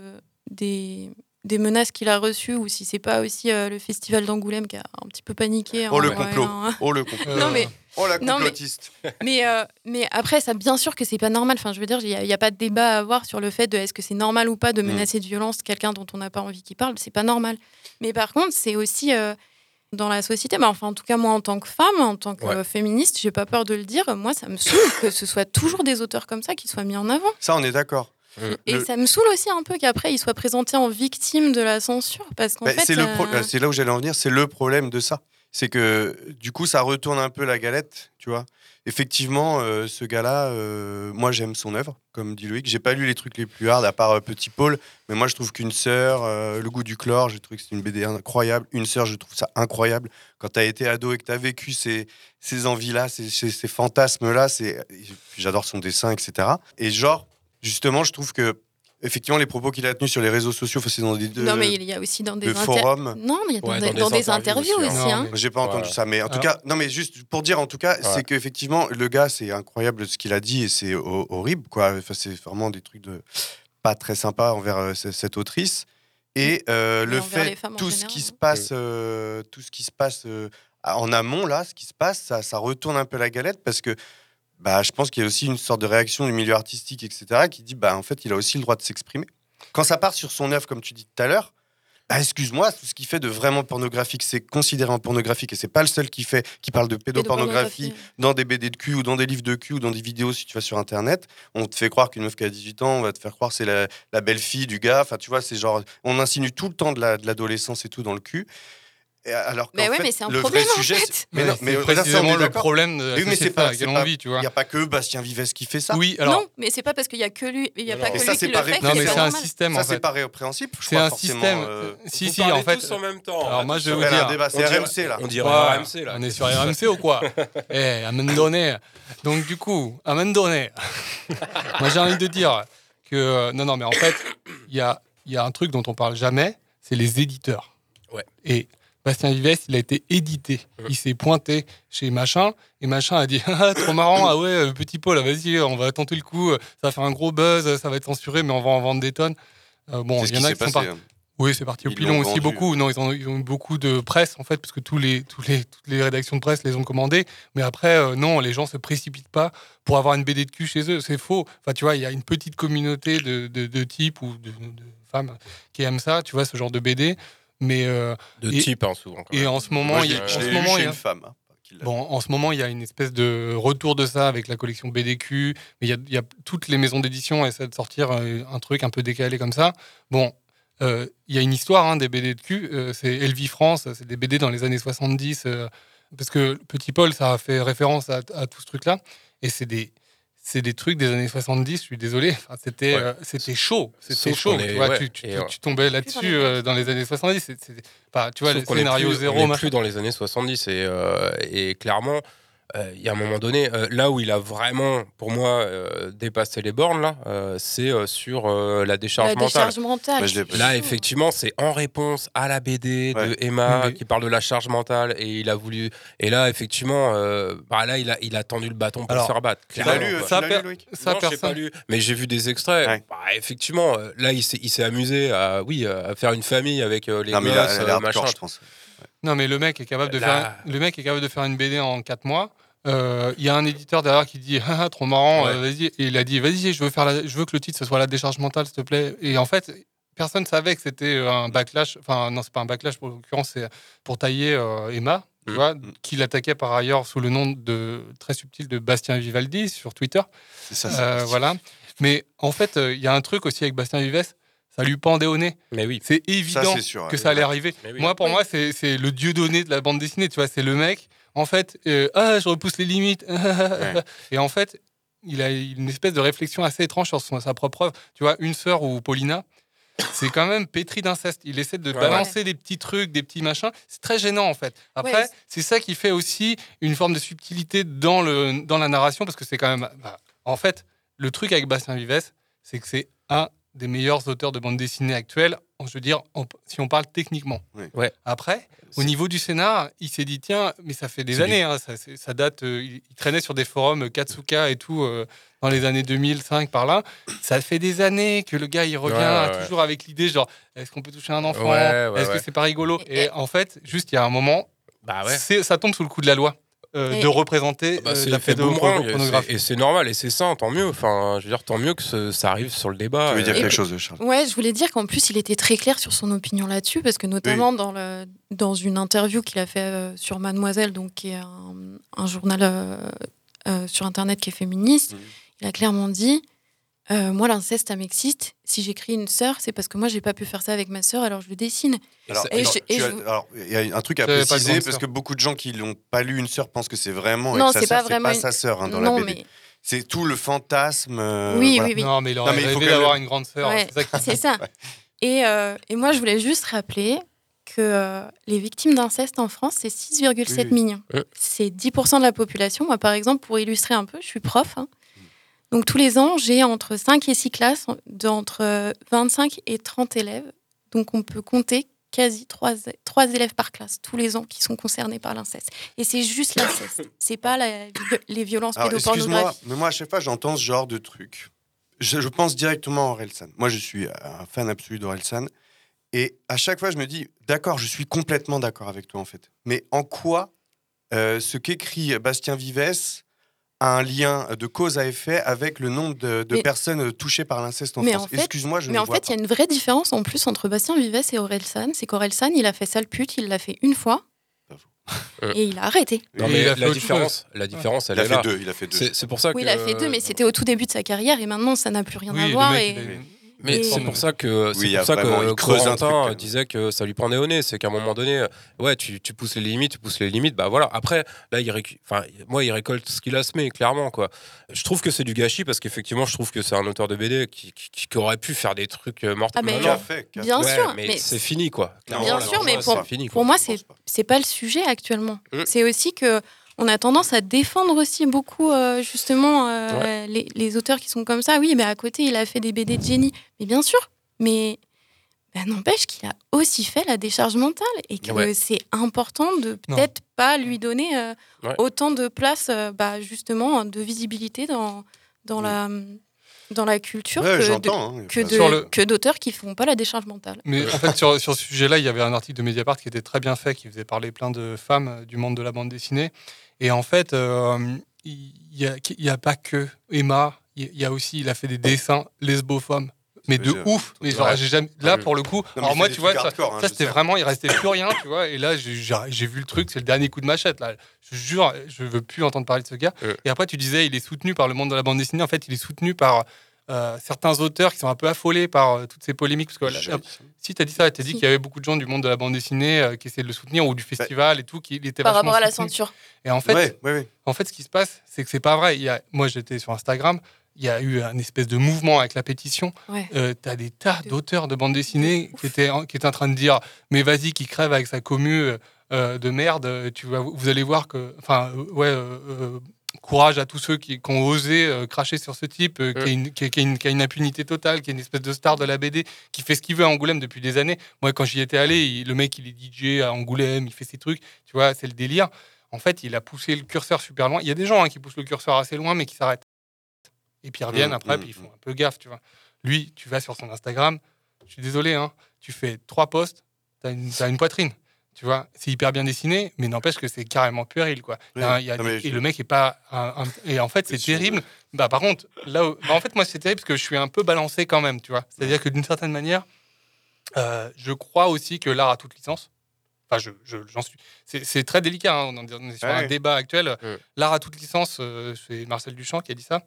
des des menaces qu'il a reçues ou si c'est pas aussi euh, le festival d'Angoulême qui a un petit peu paniqué. Oh le voyant- complot. Oh le complot. Non mais Oh la non, mais- complotiste. [LAUGHS] mais, euh, mais après, ça, bien sûr que c'est pas normal. Enfin, je veux dire, il n'y a, pas de débat à avoir sur le fait de est-ce que c'est normal ou pas de Mm. menacer de violence quelqu'un dont on n'a pas envie qu'il parle. C'est pas normal. Mais par contre, c'est aussi euh, dans la société. Mais enfin, en tout cas, moi, en tant que femme, en tant que Ouais. féministe, j'ai pas peur de le dire. Moi, ça me saoule que ce soit toujours des auteurs comme ça qui soient mis en avant. Ça, on est d'accord. Et Le- ça me saoule aussi un peu qu'après, ils soient présentés en victimes de la censure. Parce qu'en Bah, fait. c'est le pro- euh, c'est là où j'allais en venir, c'est le problème de ça. C'est que du coup, ça retourne un peu la galette, tu vois. Effectivement, euh, ce gars-là, euh, moi j'aime son œuvre, comme dit Loïc. J'ai pas lu les trucs les plus hard à part euh, Petit Paul, mais moi je trouve qu'une sœur, Le goût du chlore, j'ai trouvé que c'est une BD incroyable. Une sœur, je trouve ça incroyable. Quand tu as été ado et que tu as vécu ces, ces envies-là, ces, ces- ces fantasmes-là, j'adore son dessin, etc. Et genre, justement, je trouve que effectivement les propos qu'il a tenus sur les réseaux sociaux, c'est dans des Non, mais il y a aussi dans des de inter- forums. Non, il y a dans, des, dans des interviews aussi. hein. J'ai pas entendu ça, mais en tout Alors- cas, non, mais juste pour dire, en tout cas, c'est qu'effectivement, le gars, c'est incroyable ce qu'il a dit et c'est ho- horrible, quoi. Enfin, c'est vraiment des trucs de pas très sympas envers euh, cette autrice. Et euh, le fait, en tout ce qui se hein. passe, euh, tout ce qui se passe euh, en amont, là, ce qui se passe, ça, ça retourne un peu la galette parce que bah, je pense qu'il y a aussi une sorte de réaction du milieu artistique, etc., qui dit, bah, en fait, il a aussi le droit de s'exprimer. Quand ça part sur son œuvre, comme tu dis tout à l'heure, bah, excuse-moi, tout ce qu'il fait de vraiment pornographique, c'est considéré en pornographique et c'est pas le seul qui fait, qui parle de pédopornographie dans des BD de cul ou dans des livres de cul ou dans des vidéos si tu vas sur internet. On te fait croire qu'une meuf qui a 18 ans, on va te faire croire que c'est la, la belle-fille du gars. Enfin, tu vois, c'est genre, on insinue tout le temps de la- de l'adolescence et tout dans le cul. Alors Mais ouais, fait, mais c'est un le problème, vrai en sujet, fait. c'est- mais Ouais, non, c'est mais précisément le problème de Oui, mais société c'est pas, laquelle on vit, tu vois. Il n'y a pas que Bastien Vives qui fait ça. Oui, alors. Non, mais c'est pas parce qu'il y a que lui, il y a pas que lui ça, qui le fait. Non, mais c'est un normal. système Ça, en c'est fait. pas répréhensible. C'est un système. euh, Si, si, en fait. tous en même temps. Alors moi, je vais vous dire. c'est on dirait- RMC là. On dirait Ouais, RMC là. On est sur RMC ou quoi [LAUGHS] Eh, à un moment donné. Donc, du coup, à un moment donné, [LAUGHS] moi j'ai envie de dire que. euh, Non, non, mais en fait, il y a, il y a un truc dont on parle jamais c'est les éditeurs. Ouais. Et Bastien Vives, il a été édité. Il s'est pointé chez Machin et Machin a dit [LAUGHS] Ah, trop marrant, ah ouais, euh, petit Paul, vas-y, on va tenter le coup, euh, ça va faire un gros buzz, ça va être censuré, mais on va en vendre des tonnes. Euh, bon, il y en a qui sont passé, par- hein. Oui, c'est parti au Ils pilon aussi vendu. beaucoup. Non, ils ont, ils ont eu beaucoup de presse en fait, parce que tous les, tous les, toutes les rédactions de presse les ont commandés. Mais après, euh, non, les gens se précipitent pas pour avoir une BD de cul chez eux. C'est faux. Enfin, tu vois, il y a une petite communauté de, de, de types ou de, de femmes qui aiment ça, tu vois, ce genre de BD. Mais euh, De et- type, hein, souvent. quand Et même. en ce moment, il y a, je en l'ai ce lu moment, chez il y a- une femme. hein, Bon, en ce moment, il y a une espèce de retour de ça avec la collection BDQ. Mais il y a, il y a toutes les maisons d'édition essaient de sortir euh, un truc un peu décalé comme ça. Bon, euh, il y a une histoire hein, des BD de cul. euh, c'est Elvie France, c'est des BD dans les années 70. euh, parce que Petit Paul, ça a fait référence à, à tout ce truc-là. Et c'est des. C'est des trucs des années 70, je suis désolé. Enfin, c'était Ouais. euh, c'était chaud. C'était chaud. est- tu, vois, ouais, tu, tu- tu- tombais là-dessus euh, dans les années 70. c'est- c'est- enfin, tu vois, Sauf le scénario plus- zéro. On est machin. plus dans les années 70 et, euh, et clairement, euh, il y a un moment donné, euh, là où il a vraiment, pour moi, euh, dépassé les bornes, là, euh, c'est euh, sur euh, la décharge La mentale. décharge mentale. Bah, Là, effectivement, c'est en réponse à la BD de. Emma Mais- qui parle de la charge mentale et il a voulu. Et là, effectivement, euh, bah là, il a, il a tendu le bâton pour Alors, se faire battre. Tu l'as lu, ça, lu, per- Loïc ça, non, j'ai pas personne. lu, mais j'ai vu des extraits. Ouais. Bah, effectivement, euh, là, il s'est, il amusé à, oui, à faire une famille avec euh, les Non, mais il a- gosses, euh, a machin. hardcore, je pense. Non, mais le mec est capable de Là- faire. Le mec est capable de faire une BD en 4 mois. Euh, Il y a un éditeur derrière qui dit [LAUGHS] ah, trop marrant, Ouais. euh, vas-y. Et il a dit vas-y, je veux faire, la- je veux que le titre ce soit la décharge mentale, s'il te plaît. Et en fait, personne savait que c'était un backlash. Enfin, non, c'est pas un backlash. Pour l'occurrence, c'est pour tailler euh, Emma, tu Mm. vois, qui l'attaquait par ailleurs sous le nom de très subtil de Bastien Vivaldi sur Twitter. C'est ça. Euh, voilà. Mais en fait, euh, il y a un truc aussi avec Bastien Vives, ça lui pendait au nez. Mais oui. C'est évident sûr, que ça allait arriver. Oui. Moi, pour moi, c'est c'est le dieu donné de la bande dessinée. Tu vois, c'est le mec. En fait, euh, ah, je repousse les limites. [LAUGHS] Et en fait, il a une espèce de réflexion assez étrange sur son- sa propre œuvre. Tu vois, une sœur ou Paulina. C'est quand même pétri d'inceste. Il essaie de Ouais. balancer des petits trucs, des petits machins. C'est très gênant en fait. Après, Ouais. c'est ça qui fait aussi une forme de subtilité dans, le, dans la narration parce que c'est quand même. bah, en fait, le truc avec Bastien Vives, c'est que c'est un des meilleurs auteurs de bande dessinée actuelle, je veux dire, en- si on parle techniquement. Oui. Ouais. Après, au niveau du scénar, il s'est dit, tiens, mais ça fait des années, hein, ça, date, euh, il, il traînait sur des forums Katsuka et tout, euh, dans les années 2005 par là. Ça fait des années que le gars, il revient Ouais, ouais, ouais. toujours avec l'idée, genre, est-ce qu'on peut toucher un enfant? Ouais, ouais, Est-ce ouais. que c'est pas rigolo? Et en fait, juste, il y a un moment, Bah ça tombe sous le coup de la loi. Euh, de représenter Bah, euh, la pédopornographie. c'est- et c'est normal et c'est ça, tant mieux. Enfin, je veux dire, tant mieux que ce- ça arrive sur le débat. Tu veux dire Euh, quelque chose, Charles? Ouais, je voulais dire qu'en plus, il était très clair sur son opinion là-dessus, parce que notamment dans, le, dans une interview qu'il a fait euh, sur Mademoiselle, donc qui est un, un journal euh, euh, sur Internet qui est féministe, il a clairement dit euh, Moi, l'inceste, ça m'excite. Si j'écris une sœur, c'est parce que moi, j'ai pas pu faire ça avec ma sœur, alors je le dessine. Alors, Et alors, je- tu et as- je- alors, il y a un truc à préciser parce sœur. que beaucoup de gens qui l'ont pas lu une sœur pensent que c'est vraiment Non, c'est pas sœur, c'est vraiment pas une- sa sœur hein, dans non, la BD. mais C'est tout le fantasme. euh, Oui, voilà. oui, oui. Non, mais il Non, aurait mais il faut rêvé quand même- d'avoir une grande sœur. Ouais, c'est ça qui- c'est ça. [LAUGHS] Et, euh, et moi, je voulais juste rappeler que euh, les victimes d'inceste en France, c'est 6,7 Oui, oui. millions. Ouais. C'est 10% de la population. Moi, par exemple, pour illustrer un peu, je suis prof. hein. Donc, tous les ans, j'ai entre 5 et 6 classes d'entre euh, 25 et 30 élèves. Donc, on peut compter quasi 3, élèves par classe tous les ans qui sont concernés par l'inceste. Et c'est juste l'inceste. C'est pas la- les violences Alors, excuse-moi, pédopornographiques. mais moi, à chaque fois, j'entends ce genre de truc. Je, je pense directement à Orelsan. Moi, je suis un fan absolu d'Orelsan. Et à chaque fois, je me dis, d'accord, je suis complètement d'accord avec toi, en fait. Mais en quoi euh, ce qu'écrit Bastien Vives a un lien de cause à effet avec le nombre de, de Mais- personnes touchées par l'inceste en Mais France en fait- Excuse-moi, je Mais ne en vois fait, il y a une vraie différence en plus entre Bastien Vives et Orelsan. C'est qu'Orelsan, il a fait sale pute, il l'a fait une fois. [LAUGHS] Euh. Et il a arrêté. Non, mais il a fait la différence, la différence, elle Il a est fait là. deux, il a fait deux. C'est pour ça que. Oui, il a fait deux, mais c'était au tout début de sa carrière et maintenant, ça n'a plus rien Oui, à voir. mec, et... Mais c'est pour ça que c'est Oui, pour ça vraiment- que Corentin truc, disait que ça lui prenait au nez. C'est qu'à un moment donné, ouais, tu, tu pousses les limites, tu pousses les limites. Bah voilà. Après, là, il récu- enfin, moi, il récolte ce qu'il a semé, clairement, quoi. Je trouve que c'est du gâchis parce qu'effectivement, je trouve que c'est un auteur de BD qui, qui- qui- qui aurait pu faire des trucs mortels. Ah, mais- Bien ouais, sûr, mais, mais- c'est fini, quoi. Clairement, Bien sûr, mais pour, fini, pour moi, c'est c'est pas le sujet actuellement. Mm. C'est aussi que on a tendance à défendre aussi beaucoup euh, justement euh, les, les auteurs qui sont comme ça. Oui, mais à côté, il a fait des BD de génie. Mais bien sûr, mais bah, n'empêche qu'il a aussi fait la décharge mentale et que Ouais. c'est important de peut-être pas lui donner euh, Ouais. autant de place, euh, bah, justement, de visibilité dans, dans la dans la culture Ouais, que j'entends, de- hein, que de- le- d'auteurs qui font pas la décharge mentale. Mais en fait, sur, sur ce sujet-là, il y avait un article de Mediapart qui était très bien fait, qui faisait parler plein de femmes du monde de la bande dessinée. Et en fait, euh, il n'y a, pas que Emma, il y a aussi, il a fait des dessins lesbophomes. Mais de ouf. Mais genre, Ouais. j'ai jamais. Là, pour le coup, Non, alors moi, tu vois, ça, hein, ça, c'était vraiment, il restait plus rien, tu vois. Et là, j'ai- vu le truc, c'est le dernier coup de machette. Là, je jure, je veux plus entendre parler de ce gars. Et après, tu disais, il est soutenu par le monde de la bande dessinée. En fait, il est soutenu par euh, certains auteurs qui sont un peu affolés par euh, toutes ces polémiques. Parce que là, là, si tu as dit ça, tu as dit Si. qu'il y avait beaucoup de gens du monde de la bande dessinée euh, qui essayaient de le soutenir ou du festival et tout, qui était Par rapport à la soutenu. censure. Et en fait, Ouais, ouais, ouais. en fait, ce qui se passe, c'est que c'est pas vrai. Il y a, moi, j'étais sur Instagram. Il y a eu un espèce de mouvement avec la pétition. Ouais. tu as des tas d'auteurs de bande dessinée qui étaient, en, qui étaient en train de dire Mais vas-y, qui crève avec sa commu euh, de merde. Tu vas, vous allez voir que. Enfin, ouais. euh, euh, Courage à tous ceux qui, qui ont osé euh, cracher sur ce type, euh, qui, a une, qui a- une- qui a une impunité totale, qui est une espèce de star de la BD, qui fait ce qu'il veut à Angoulême depuis des années. Moi, quand j'y étais allé, il- le mec, il est DJ à Angoulême, il fait ses trucs, tu vois, c'est le délire. En fait, il a poussé le curseur super loin. Il y a des gens hein, qui poussent le curseur assez loin, mais qui s'arrêtent. Et puis ils reviennent Mm, après, mm, puis ils font un peu gaffe, tu vois. Lui, tu vas sur son Instagram, je suis désolé, hein, tu fais trois posts, une, t'as une poitrine. Tu vois, c'est hyper bien dessiné, mais n'empêche que c'est carrément puéril, quoi. Y a Non, et je- le mec est pas. un- un- et en fait, c'est terrible. Bah, par contre, là, où- bah, en fait, moi, c'est terrible parce que je suis un peu balancé quand même, tu vois. C'est-à-dire que d'une certaine manière, euh, je crois aussi que l'art a toute licence. Enfin, je, je- j'en suis. C'est, très délicat. hein, on est sur Ouais, un débat actuel. L'art a toute licence. euh, c'est Marcel Duchamp qui a dit ça.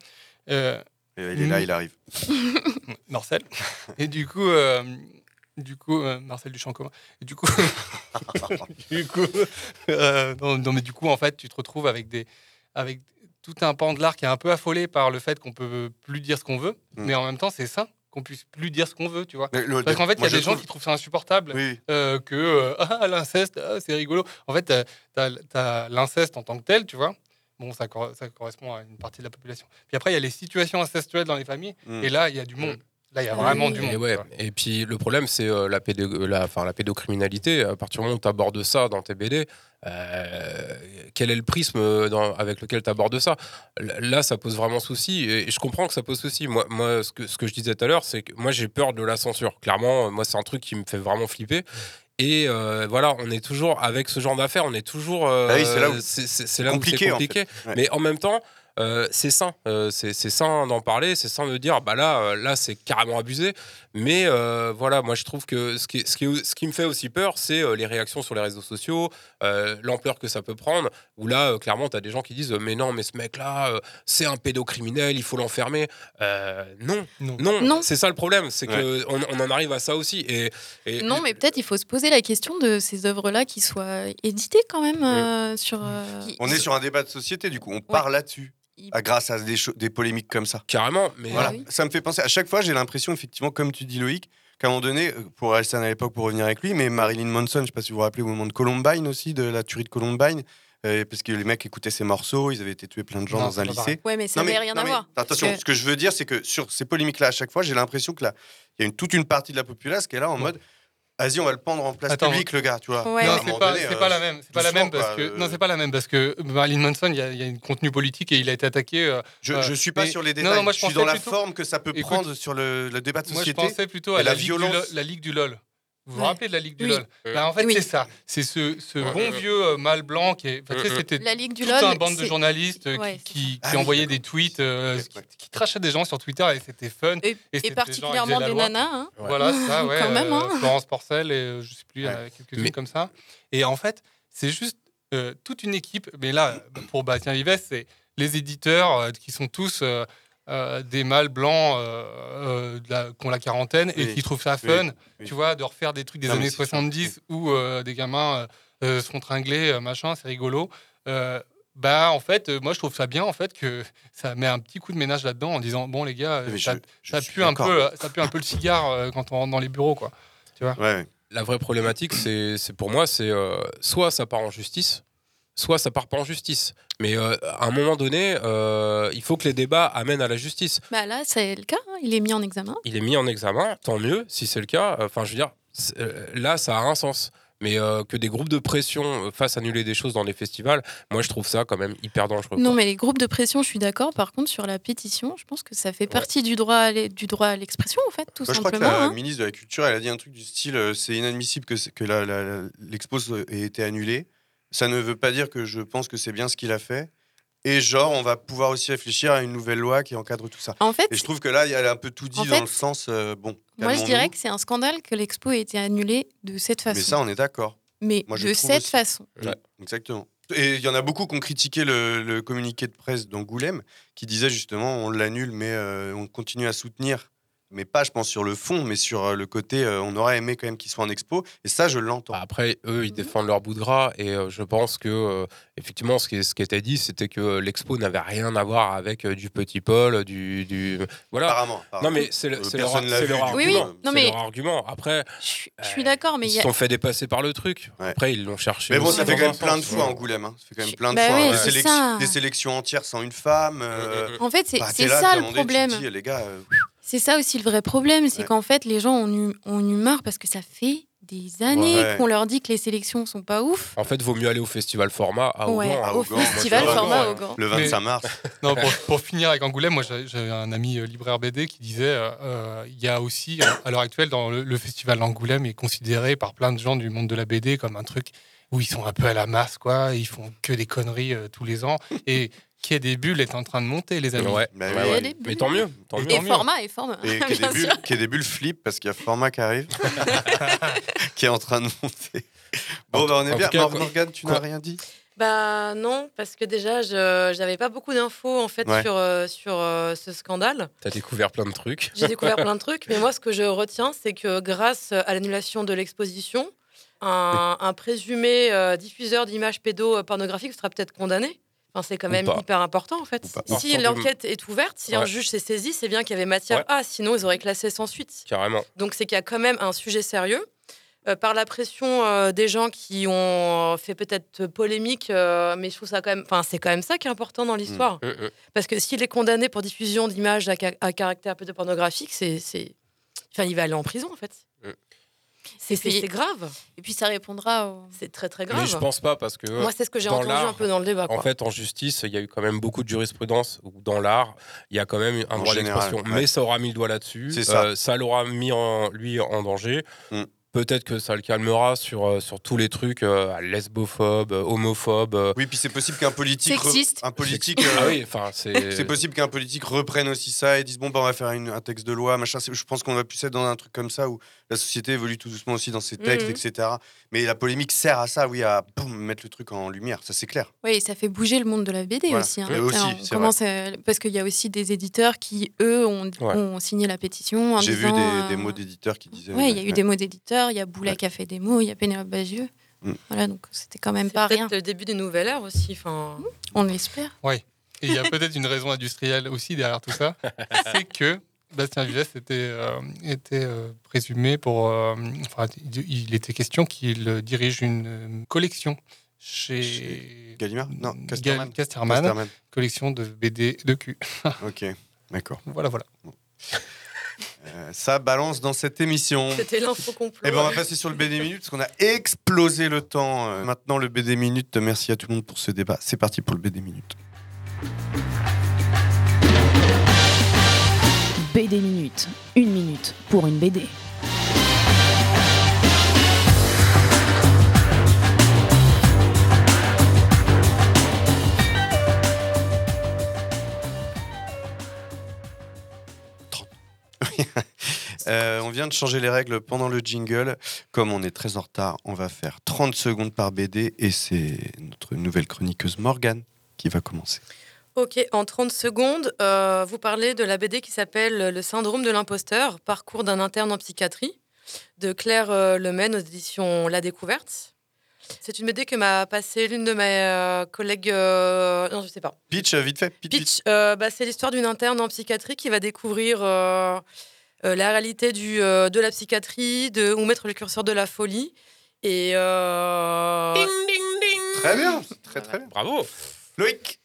Euh, Et il est là, il arrive. [LAUGHS] Marcel. Et du coup, euh, du coup, euh, Marcel Duchamp comment du coup, [LAUGHS] du coup, euh, non, non, mais du coup, en fait, tu te retrouves avec des, avec tout un pan de l'art qui est un peu affolé par le fait qu'on peut plus dire ce qu'on veut, Mm. mais en même temps, c'est ça qu'on puisse plus dire ce qu'on veut, tu vois. Le- Parce qu'en fait, il y a des gens trouve- qui trouvent ça insupportable, euh, que ah, l'inceste, ah, c'est rigolo. En fait, tu as, l'inceste en tant que tel, tu vois. Bon, ça, cor- ça correspond à une partie de la population. Puis après, il y a les situations incestuelles dans les familles, Mm. et là, il y a du monde. Là, il y a vraiment oui. du Et monde. ouais. Et puis le problème, c'est euh, la, pédo- la, enfin, la pédocriminalité. À partir du moment où tu abordes ça dans tes BD, euh, quel est le prisme euh, dans- avec lequel tu abordes ça? L- Là, ça pose vraiment souci. Et, je comprends que ça pose souci. Moi, moi ce, que, ce que je disais tout à l'heure, c'est que moi, j'ai peur de la censure. Clairement, euh, moi, c'est un truc qui me fait vraiment flipper. Et euh, voilà, on est toujours avec ce genre d'affaires, on est toujours. euh, Ah oui, c'est là où- c'est- compliqué, en fait. compliqué. Ouais. Mais en même temps, euh, c'est sain. Euh, c'est c'est sain d'en parler, c'est sain de dire, bah là, euh, là c'est carrément abusé. Mais euh, voilà, moi je trouve que ce qui, ce qui, ce qui me fait aussi peur, c'est euh, les réactions sur les réseaux sociaux, euh, l'ampleur que ça peut prendre. Où là, euh, clairement, tu as des gens qui disent, mais non, mais ce mec-là, euh, c'est un pédocriminel, il faut l'enfermer. Euh, non, non, Non. c'est ça le problème, c'est que on, on en arrive à ça aussi. Et, et Non, mais peut-être il faut se poser la question de ces œuvres-là qui soient éditées quand même euh, sur. euh, On est sur un débat de société, du coup, on part là-dessus. Ah, grâce à des, polémiques comme ça. Carrément, mais voilà. Ah oui. Ça me fait penser, à chaque fois, j'ai l'impression, effectivement, comme tu dis, Loïc, qu'à un moment donné, euh, pour Alston à l'époque, pour revenir avec lui, mais Marilyn Manson, je sais pas si vous vous rappelez, au moment de Columbine aussi, de la tuerie de Columbine, euh, parce que les mecs écoutaient ses morceaux, ils avaient été tués plein de gens Non, dans un lycée. pareil. Ouais, mais ça n'avait rien à mais voir. Attention, que- ce que je veux dire, c'est que sur ces polémiques-là, à chaque fois, j'ai l'impression que là, il y a une, toute une partie de la populace qui est là en mode. Vas-y, on va le pendre en place Attends. publique, le gars, tu vois. Non, c'est pas, c'est euh, pas la même. C'est pas la même parce quoi, que euh, non, c'est pas la même parce que Marilyn Manson, il y a, il y a une contenu politique et il a été attaqué. euh, Je, je suis pas mais- sur les non, détails. non, moi, je suis pensais dans la forme que ça peut Écoute, prendre sur le, le débat de Moi, je société. pensais plutôt à la, la Ligue du violence. LOL, la Ligue du LOL. Vous vous Ouais. rappelez de la Ligue du Oui. LOL? Bah, En fait, Oui. c'est ça. C'est ce, ce Ouais, bon ouais, vieux euh, mâle blanc qui est. enfin, tu sais, Ouais, c'était La Ligue du tout LOL, un bande de journalistes qui- Ouais, qui, Ah envoyaient des tweets, euh, qui, qui trachaient des gens sur Twitter et c'était fun. Et, particulièrement des nanas. hein. Voilà, ça, [LAUGHS] ouais. Quand même. euh, hein. Florence Porcel et euh, je sais plus, quelques-unes Mais- comme ça. Et en fait, c'est juste euh, toute une équipe. Mais là, pour Bastien Vives, c'est les éditeurs euh, qui sont tous. Euh, des mâles blancs euh, euh, de la- qui ont la quarantaine et Oui. qui trouvent ça fun, Oui. tu vois, de refaire des trucs des Non, années c'est sûr. 70 où euh, des gamins se font tringler, euh, machin, c'est rigolo. Euh, bah en fait, moi je trouve ça bien en fait que [LAUGHS] ça met un petit coup de ménage là-dedans en disant bon les gars, Mais ça, je- je ça suis pue un peu, ça pue un peu le cigare euh, quand on rentre dans les bureaux quoi. Tu vois? La vraie problématique, c'est c'est pour moi, c'est euh, soit ça part en justice, soit ça part pas en justice. Mais euh, à un moment donné, euh, il faut que les débats amènent à la justice. Bah là, c'est le cas. hein. Il est mis en examen. Il est mis en examen, tant mieux si c'est le cas. Enfin, je veux dire, euh, là, ça a un sens. Mais euh, que des groupes de pression fassent annuler des choses dans les festivals, moi, je trouve ça quand même hyper dangereux. Non, mais les groupes de pression, je suis d'accord. Par contre, sur la pétition, je pense que ça fait partie du droit à l'e- du droit à l'expression, en fait, tout Moi, je crois que simplement. la hein. ministre de la Culture, elle a dit un truc du style c'est inadmissible que, que l'expo ait été annulée. Ça ne veut pas dire que je pense que c'est bien ce qu'il a fait. Et genre, on va pouvoir aussi réfléchir à une nouvelle loi qui encadre tout ça. En fait, et je trouve que là, il y a un peu tout dit en dans le sens euh, bon. Moi, je dirais que c'est un scandale que l'expo ait été annulée de cette façon. Mais ça, on est d'accord. Mais Moi, de cette aussi. façon. Ouais, exactement. Et il y en a beaucoup qui ont critiqué le, le communiqué de presse d'Angoulême, qui disait justement on l'annule, mais euh, on continue à soutenir. Mais pas, je pense, sur le fond, mais sur euh, le côté, euh, on aurait aimé quand même qu'il soit en expo. Et ça, je l'entends. Après, eux, ils défendent leur bout de gras et euh, je pense que, euh, effectivement, ce qui, ce qui était dit, c'était que l'expo n'avait rien à voir avec euh, du petit Paul, du. du... Voilà. Apparemment, apparemment. Non, mais c'est le- leur, du Oui, argument. oui. Non, C'est mais- leur argument. Après, Je suis d'accord, mais ils il se a- sont fait dépasser par le truc. Après, ils l'ont cherché. Mais bon, ça fait quand même plein de sens. fois Angoulême. Hein. Ça fait quand même plein de Bah fois. Des, sélections- ça. des sélections entières sans une femme. euh, En fait, c'est bah, ça le problème. les gars, C'est ça aussi le vrai problème, c'est Ouais. qu'en fait, les gens ont eu, ont eu marre parce que ça fait des années Ouais. qu'on leur dit que les sélections sont pas ouf. En fait, vaut mieux aller au festival format à Ouais, Augan. au festival Moi, format. Augan. Le 25 mars. [LAUGHS] Non, pour, pour finir avec Angoulême, moi j'avais un ami euh, libraire BD qui disait euh, euh, il y a aussi, à l'heure actuelle, dans le, le festival d'Angoulême est considéré par plein de gens du monde de la BD comme un truc où ils sont un peu à la masse, quoi. Ils font que des conneries euh, tous les ans. Et qui est des bulles est en train de monter, les amis. Ouais, Bah ouais. Mais tant mieux. Tant Et mieux. Et tant mieux. format, et format. Et [LAUGHS] bien des bulles- ait des bulles flip parce qu'il y a format qui arrive, [LAUGHS] qui est en train de monter. Bon, bah, on est en bien. cas, Morgane, tu n'as rien dit? Bah non, parce que déjà, je j'avais pas beaucoup d'infos en fait Ouais. sur, euh, sur euh, ce scandale. T'as découvert plein de trucs. J'ai découvert plein de trucs, mais moi, ce que je [LAUGHS] retiens, c'est que grâce à l'annulation de l'exposition, un, un présumé euh, diffuseur d'images pédopornographiques sera peut-être condamné. Enfin, c'est quand même hyper important en fait. Si l'enquête est ouverte, si un juge s'est saisi, c'est bien qu'il y avait matière Ouais. à, sinon ils auraient classé sans suite. Carrément. Donc c'est qu'il y a quand même un sujet sérieux. Euh, par la pression euh, des gens qui ont fait peut-être polémique, euh, mais je trouve ça quand même, enfin c'est quand même ça qui est important dans l'histoire. Mm, mm. Parce que s'il est condamné pour diffusion d'images à, ca- à caractère pédopornographique, c'est, c'est, enfin il va aller en prison en fait. C'est, grave. Et puis ça répondra au... C'est très très grave. Mais je pense pas parce que. Moi c'est ce que j'ai entendu un peu dans le débat. En fait, en justice, il y a eu quand même beaucoup de jurisprudence où dans l'art, il y a quand même un En droit d'expression. ouais. Mais ça aura mis le doigt là-dessus. C'est ça. Euh, ça l'aura mis en, lui en danger. Mm. Peut-être que ça le calmera sur, euh, sur tous les trucs euh, lesbophobes, euh, homophobes. Oui, puis c'est possible qu'un politique, Sexiste. un politique, Ah oui, enfin, c'est. [LAUGHS] c'est possible qu'un politique reprenne aussi ça et dise bon bah on va faire une- un texte de loi, machin. Je pense qu'on va plus être dans un truc comme ça où la société évolue tout doucement aussi dans ses textes, Mhm. etc. Mais la polémique sert à ça, oui, à boum, mettre le truc en lumière, ça c'est clair. Oui, ça fait bouger le monde de la BD Voilà. aussi. hein. Aussi, Alors, commence à- Parce qu'il y a aussi des éditeurs qui, eux, ont, Ouais. ont signé la pétition. J'ai vu des, des mots d'éditeurs qui disaient. Ouais, il y a eu ouais. des mots d'éditeurs, il y a Boula Ouais. qui a fait des mots, il y a Pénélope Bagieux. Mm. Voilà, donc c'était quand même pas peut-être rien. le début d'une nouvelle ère aussi. Enfin, On l'espère. Oui. Et il y a peut-être une raison industrielle aussi derrière tout ça. [LAUGHS] c'est que Bastien Vives était, euh, était euh, présumé pour. euh, enfin, il était question qu'il dirige une collection chez. Gallimard? Non, Gal- Casterman. Casterman, Casterman. collection de BD de cul. Ok, d'accord. voilà, voilà. Euh, ça balance dans cette émission. c'était l'info complot. Et ben on va passer sur le BD Minute parce qu'on a explosé le temps. Euh, Maintenant le BD Minute. Merci à tout le monde pour ce débat. C'est parti pour le BD Minute. BD Minute. Une minute pour une BD. [LAUGHS] Euh, on vient de changer les règles pendant le jingle. Comme on est très en retard, on va faire 30 secondes par BD et c'est notre nouvelle chroniqueuse Morgane qui va commencer. Ok, en 30 secondes, euh, vous parlez de la BD qui s'appelle Le syndrome de l'imposteur, parcours d'un interne en psychiatrie, de Claire euh, Lemaine aux éditions La Découverte. C'est une BD que m'a passée l'une de mes euh, collègues. euh, non, je sais pas. Pitch, euh, vite fait. Pitch, euh, bah, c'est l'histoire d'une interne en psychiatrie qui va découvrir euh, la réalité du, euh, de la psychiatrie, de où mettre le curseur de la folie. Et. euh, Très bien, très très bien. Bravo. Loïc.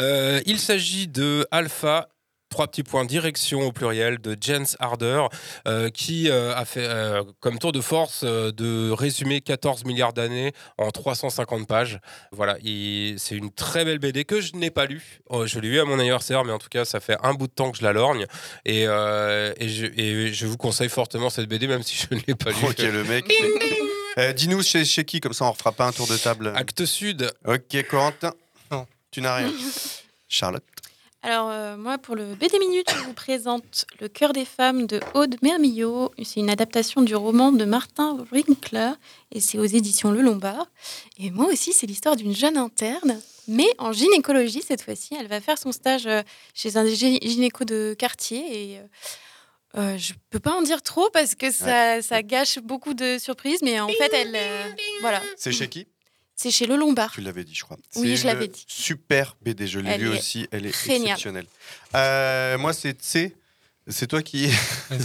Euh, il s'agit de Alpha. Trois petits points direction au pluriel de Jens Harder euh, qui euh, a fait euh, comme tour de force euh, de résumer 14 milliards d'années en 350 pages. Voilà, il- c'est une très belle BD que je n'ai pas lue. Oh, je l'ai lu à mon anniversaire, mais en tout cas, ça fait un bout de temps que je la lorgne et, euh, et, je, et je vous conseille fortement cette BD, même si je ne l'ai pas lue. Ok, le mec. Euh, Dis-nous chez, chez qui, comme ça on refera pas un tour de table. Acte Sud. Ok, Corentin. Non, tu n'as rien. [LAUGHS] Charlotte. Alors, euh, moi, pour le BD Minute, je vous présente Le cœur des femmes de Aude Mermillot. C'est une adaptation du roman de Martin Winkler et c'est aux éditions Le Lombard. Et moi aussi, c'est l'histoire d'une jeune interne, mais en gynécologie cette fois-ci. Elle va faire son stage euh, chez un gy- gynéco de quartier et. euh, euh, je peux pas en dire trop parce que ça, ça gâche beaucoup de surprises, mais en fait, elle. euh, voilà. C'est chez qui? C'est chez Le Lombard. Tu l'avais dit, je crois. Oui, je l'avais dit. Super BD, je l'ai lu aussi. Elle est exceptionnelle. Euh, moi, c'est Tse. C'est toi qui.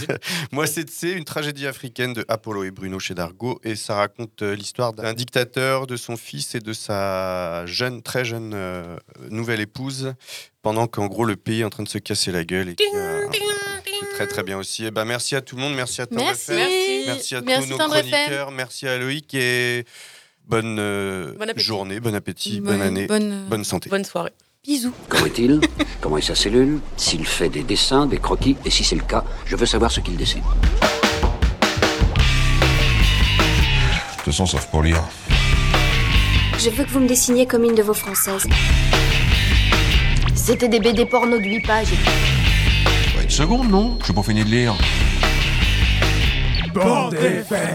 [LAUGHS] moi, c'est Tse, une tragédie africaine de Apollo et Bruno chez Dargaud. Et ça raconte euh, l'histoire d'un dictateur, de son fils et de sa jeune, très jeune euh, nouvelle épouse. Pendant qu'en gros, le pays est en train de se casser la gueule. Et euh, très, très bien aussi. Et ben, merci à tout le monde. Merci à Tendre Merci. Merci. Merci à Merci tous nos FM. chroniqueurs. Merci à Loïc. Et bonne, euh, Bon appétit. journée, bon appétit, Bonne- bonne année, bonne- bonne santé. Bonne soirée. Bisous. Comment est-il? Comment est sa cellule? S'il fait des dessins, des croquis? Et si c'est le cas, je veux savoir ce qu'il dessine. De toute façon, sauf pour lire. Je veux que vous me dessiniez comme une de vos françaises. C'était des BD porno de 8 pages. Ouais, une seconde, non? Je suis pas fini de lire. Bande FM.